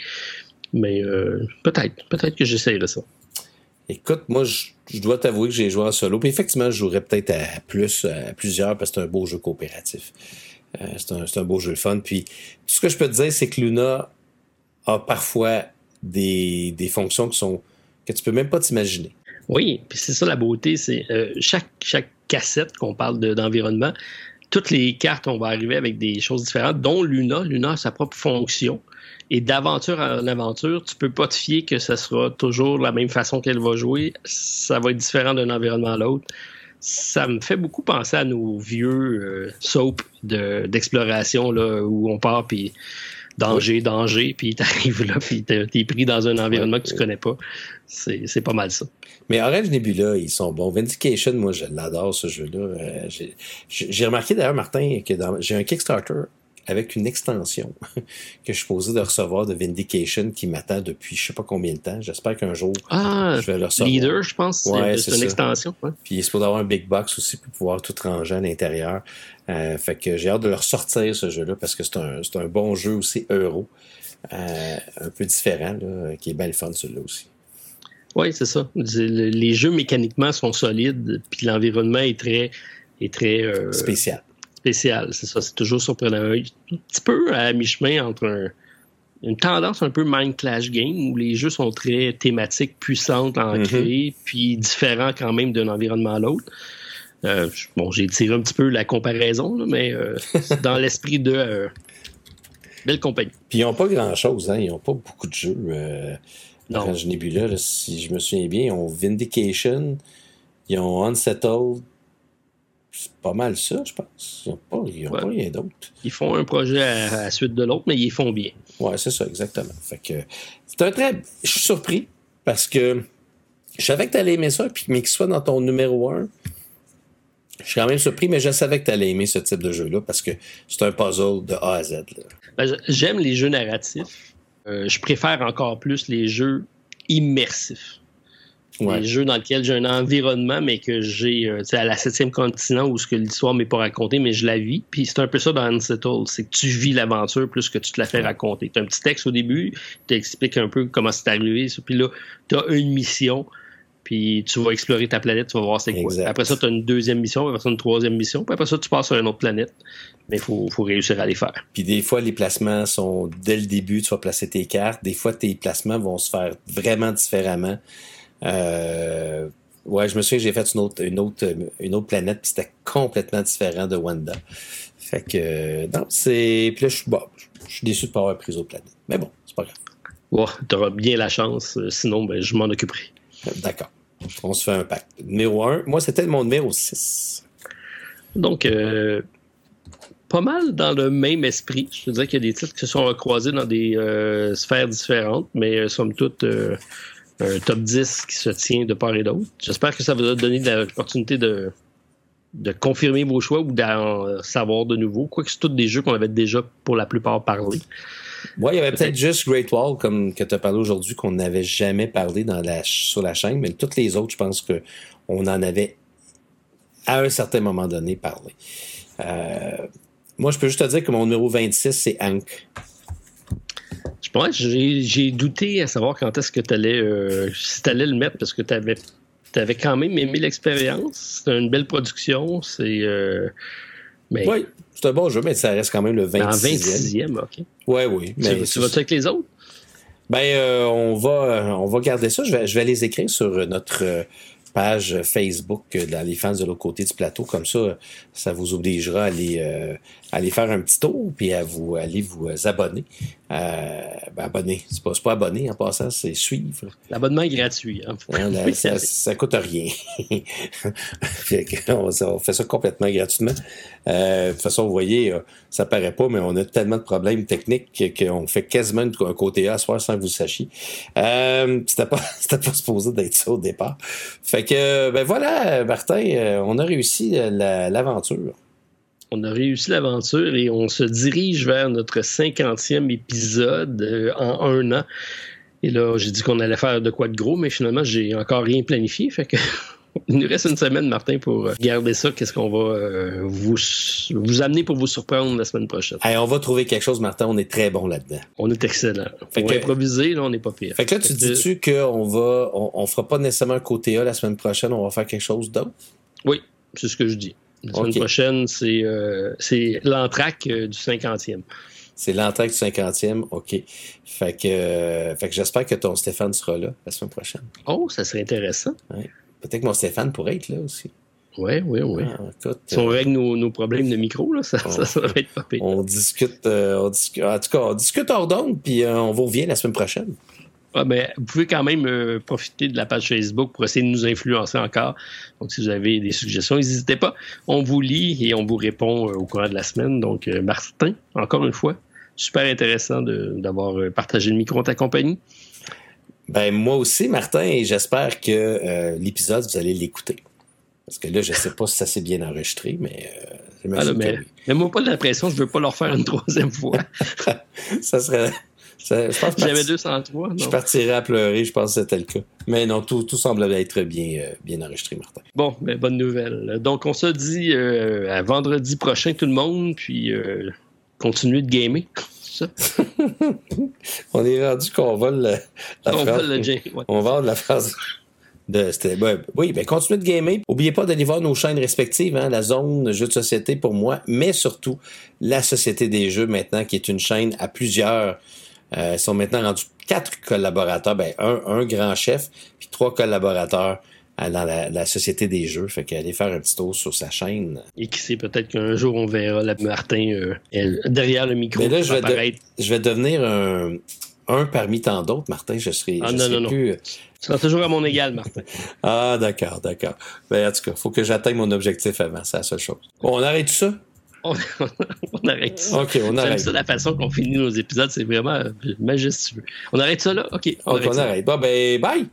Mais euh, peut-être, peut-être que j'essayerais ça. Écoute, moi, je, je dois t'avouer que j'ai joué en solo. Puis effectivement, je jouerais peut-être à plus, à plusieurs, parce que c'est un beau jeu coopératif. Euh, c'est un, beau jeu fun. Puis tout ce que je peux te dire, c'est que Luna a parfois des, des fonctions qui sont que tu peux même pas t'imaginer. Oui, puis c'est ça la beauté, c'est euh, chaque, chaque cassette qu'on parle de- d'environnement, toutes les cartes, on va arriver avec des choses différentes, dont Luna. Luna a sa propre fonction. Et d'aventure en aventure, tu peux pas te fier que ça sera toujours la même façon qu'elle va jouer. Ça va être différent d'un environnement à l'autre. Ça me fait beaucoup penser à nos vieux euh, soaps de- d'exploration là où on part puis danger, danger, puis t'arrives là puis t'es pris dans un environnement que tu connais pas. C'est pas mal ça. Mais Orange Nebula, ils sont bons. Vindication, moi, je l'adore, ce jeu-là. Euh, j'ai- remarqué d'ailleurs, Martin, que j'ai un Kickstarter avec une extension que je suis posé de recevoir de Vindication qui m'attend depuis je sais pas combien de temps. J'espère qu'un jour, Ah, je vais le recevoir. Leader, je pense. Ouais, c'est une ça. extension. Puis il est supposé avoir un big box aussi pour pouvoir tout ranger à l'intérieur. Euh, fait que j'ai hâte de le ressortir, ce jeu-là, parce que c'est un, un bon jeu aussi euro. Euh, un peu différent, là, qui est bien le fun, celui-là aussi. Oui, c'est ça. Les jeux mécaniquement sont solides, puis l'environnement est très, est très euh, Spécial. Spécial. C'est ça, c'est toujours surprenant. Un petit peu à mi-chemin entre un- une tendance un peu Mind Clash Game où les jeux sont très thématiques, puissantes, ancrées, puis différents quand même d'un environnement à l'autre. Euh, bon, j'ai tiré un petit peu la comparaison, là, mais euh, dans l'esprit de euh, belle compagnie. Puis ils n'ont pas grand-chose, hein. Ils n'ont pas beaucoup de jeux. Non. Là, si je me souviens bien, ils ont Vindication, ils ont Unsettled. C'est pas mal ça, je pense. Ils n'ont pas, ils ont Ouais. pas rien d'autre. Ils font un projet à, à la suite de l'autre, mais ils font bien. Ouais, c'est ça, exactement. Fait que c'est un très. Je suis surpris parce que je savais que tu allais aimer ça, puis mais qu'il soit dans ton numéro 1. Je suis quand même surpris, mais je savais que tu allais aimer ce type de jeu-là parce que c'est un puzzle de A à Z. Ben, J'aime les jeux narratifs. Euh, je préfère encore plus les jeux immersifs. Ouais. Les jeux dans lesquels j'ai un environnement, mais que j'ai euh, tu sais, à la septième continent où ce que l'histoire m'est pas racontée, mais je la vis. Puis c'est un peu ça dans Unsettled, c'est que tu vis l'aventure plus que tu te la fais raconter. Tu as un petit texte au début, tu t'expliques un peu comment c'est arrivé. Puis là, tu as une mission, puis tu vas explorer ta planète, tu vas voir c'est quoi. Exact. Après ça, tu as une deuxième mission, après ça, une troisième mission, puis après ça, tu passes sur une autre planète. Mais il faut, faut réussir à les faire. Puis des fois, les placements sont dès le début, tu vas placer tes cartes. Des fois, tes placements vont se faire vraiment différemment. Euh, ouais, je me souviens j'ai fait une autre, une autre, une autre planète, puis c'était complètement différent de Wanda. Fait que, non, c'est. Puis là, je suis bon, je suis déçu de pas avoir pris autre planète. Mais bon, c'est pas grave. Ouais, tu auras bien la chance, euh, sinon ben, je m'en occuperai. D'accord. On se fait un pacte. Numéro 1, moi, c'était mon numéro 6. Donc, euh, pas mal dans le même esprit. Je te dirais qu'il y a des titres qui se sont recroisés dans des euh, sphères différentes, mais euh, somme toute, un top 10 qui se tient de part et d'autre. J'espère que ça vous a donné l'opportunité de, confirmer vos choix ou d'en savoir de nouveau. Quoique c'est tous des jeux qu'on avait déjà pour la plupart parlé. Ouais, il y avait peut-être juste Great Wall, comme que tu as parlé aujourd'hui, qu'on n'avait jamais parlé sur la chaîne, mais toutes les autres, je pense que on en avait à un certain moment donné parlé. Euh, moi, je peux juste te dire que mon numéro 26, c'est Hank. Je pense j'ai douté à savoir quand est-ce que tu allais, euh, si allais le mettre parce que tu avais, avais, quand même aimé l'expérience. C'est une belle production. C'est. Euh, mais... Oui, c'est un bon jeu, mais ça reste quand même le 26e. En 26e, OK. Oui, oui. Mais tu, vas-tu avec les autres? Ben, euh, on, va, on va garder ça. Je vais, je vais les écrire sur notre page Facebook dans les fans de l'autre côté du plateau. Comme ça, ça vous obligera à aller, euh, aller faire un petit tour puis à vous aller vous abonner. Euh, ben abonner, c'est pas, pas abonner en passant, c'est suivre. L'abonnement est gratuit. Hein. ça, ça coûte rien. on, fait ça complètement gratuitement. Euh, de toute façon, vous voyez, euh, ça paraît pas, mais on a tellement de problèmes techniques qu'on fait quasiment un côté A à soir sans que vous le sachiez. Euh, c'était pas, c'était pas supposé d'être ça au départ. Fait que, ben voilà, Martin, euh, on a réussi l'aventure on a réussi l'aventure et on se dirige vers notre cinquantième épisode euh, en un an. Et là, j'ai dit qu'on allait faire de quoi de gros, mais finalement, j'ai encore rien planifié. Fait que il nous reste une semaine, Martin, pour garder ça. Qu'est-ce qu'on va euh, vous, vous amener pour vous surprendre la semaine prochaine? on va trouver quelque chose, Martin. On est très bon là-dedans. On est excellent. Fait que, improviser, là, on n'est pas pire. Fait que là, tu dis-tu qu'on va, on, on, fera pas nécessairement un côté A la semaine prochaine, on va faire quelque chose d'autre? Oui, c'est ce que je dis. La semaine prochaine, c'est euh, l'entraque euh, du 50e. C'est l'entraque du 50e, OK. Fait que, euh, fait que j'espère que ton Stéphane sera là la semaine prochaine. Oh, ça serait intéressant. Peut-être que mon Stéphane pourrait être là aussi. Oui, oui, oui. Ah, si on règle nos, nos, problèmes de micro, là, ça, ça, va être pas pire. On discute, on discute, en tout cas, on discute hors d'onde, puis on vous revient la semaine prochaine. Ah ben, vous pouvez quand même euh, profiter de la page Facebook pour essayer de nous influencer encore. Donc, si vous avez des suggestions, n'hésitez pas. On vous lit et on vous répond euh, au courant de la semaine. Donc, euh, Martin, encore une fois, super intéressant d'avoir partagé le micro en ta compagnie. Ben, moi aussi, Martin, et j'espère que l'épisode, vous allez l'écouter. Parce que là, je ne sais pas si ça s'est bien enregistré, mais ah, mais, mais moi, pas l'impression, je ne veux pas le refaire une troisième fois. ça serait. J'avais 203. Je partirais à pleurer, je pense que c'était le cas. Mais non, tout, tout semble être bien, euh, bien enregistré, Martin. Bon, mais bonne nouvelle. Donc, on se dit euh, à vendredi prochain, tout le monde, puis euh, continuez de gamer. on est rendu qu'on vole la, on phrase. Vole le On vole la phrase. De, oui, ben continuez de gamer. N'oubliez pas d'aller voir nos chaînes respectives, hein, la zone jeux de société pour moi, mais surtout la Société des jeux maintenant, qui est une chaîne à plusieurs euh, ils sont maintenant rendus quatre collaborateurs, ben un, un grand chef, puis trois collaborateurs euh, dans la, société des jeux. Fait qu'aller faire un petit tour sur sa chaîne. Et qui sait, peut-être qu'un jour on verra la Martin euh, derrière le micro. Mais là, je vais, je vais devenir un, un parmi tant d'autres, Martin. Je serai, ah, je non, non, non. plus. Tu seras toujours à mon égal, Martin. ah, d'accord, d'accord. Ben, en tout cas, il faut que j'atteigne mon objectif avant, c'est la seule chose. Bon, on arrête tout ça? on, arrête ça. OK, on arrête. ça, la façon qu'on finit nos épisodes, c'est vraiment majestueux. On arrête ça là? OK. On arrête. On arrête. Bon, ben, bye!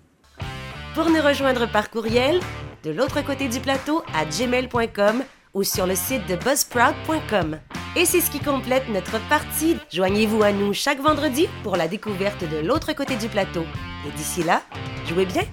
Pour nous rejoindre par courriel, de l'autre côté du plateau à gmail.com ou sur le site de buzzsprout.com. Et c'est ce qui complète notre partie. Joignez-vous à nous chaque vendredi pour la découverte de l'autre côté du plateau. Et d'ici là, jouez bien!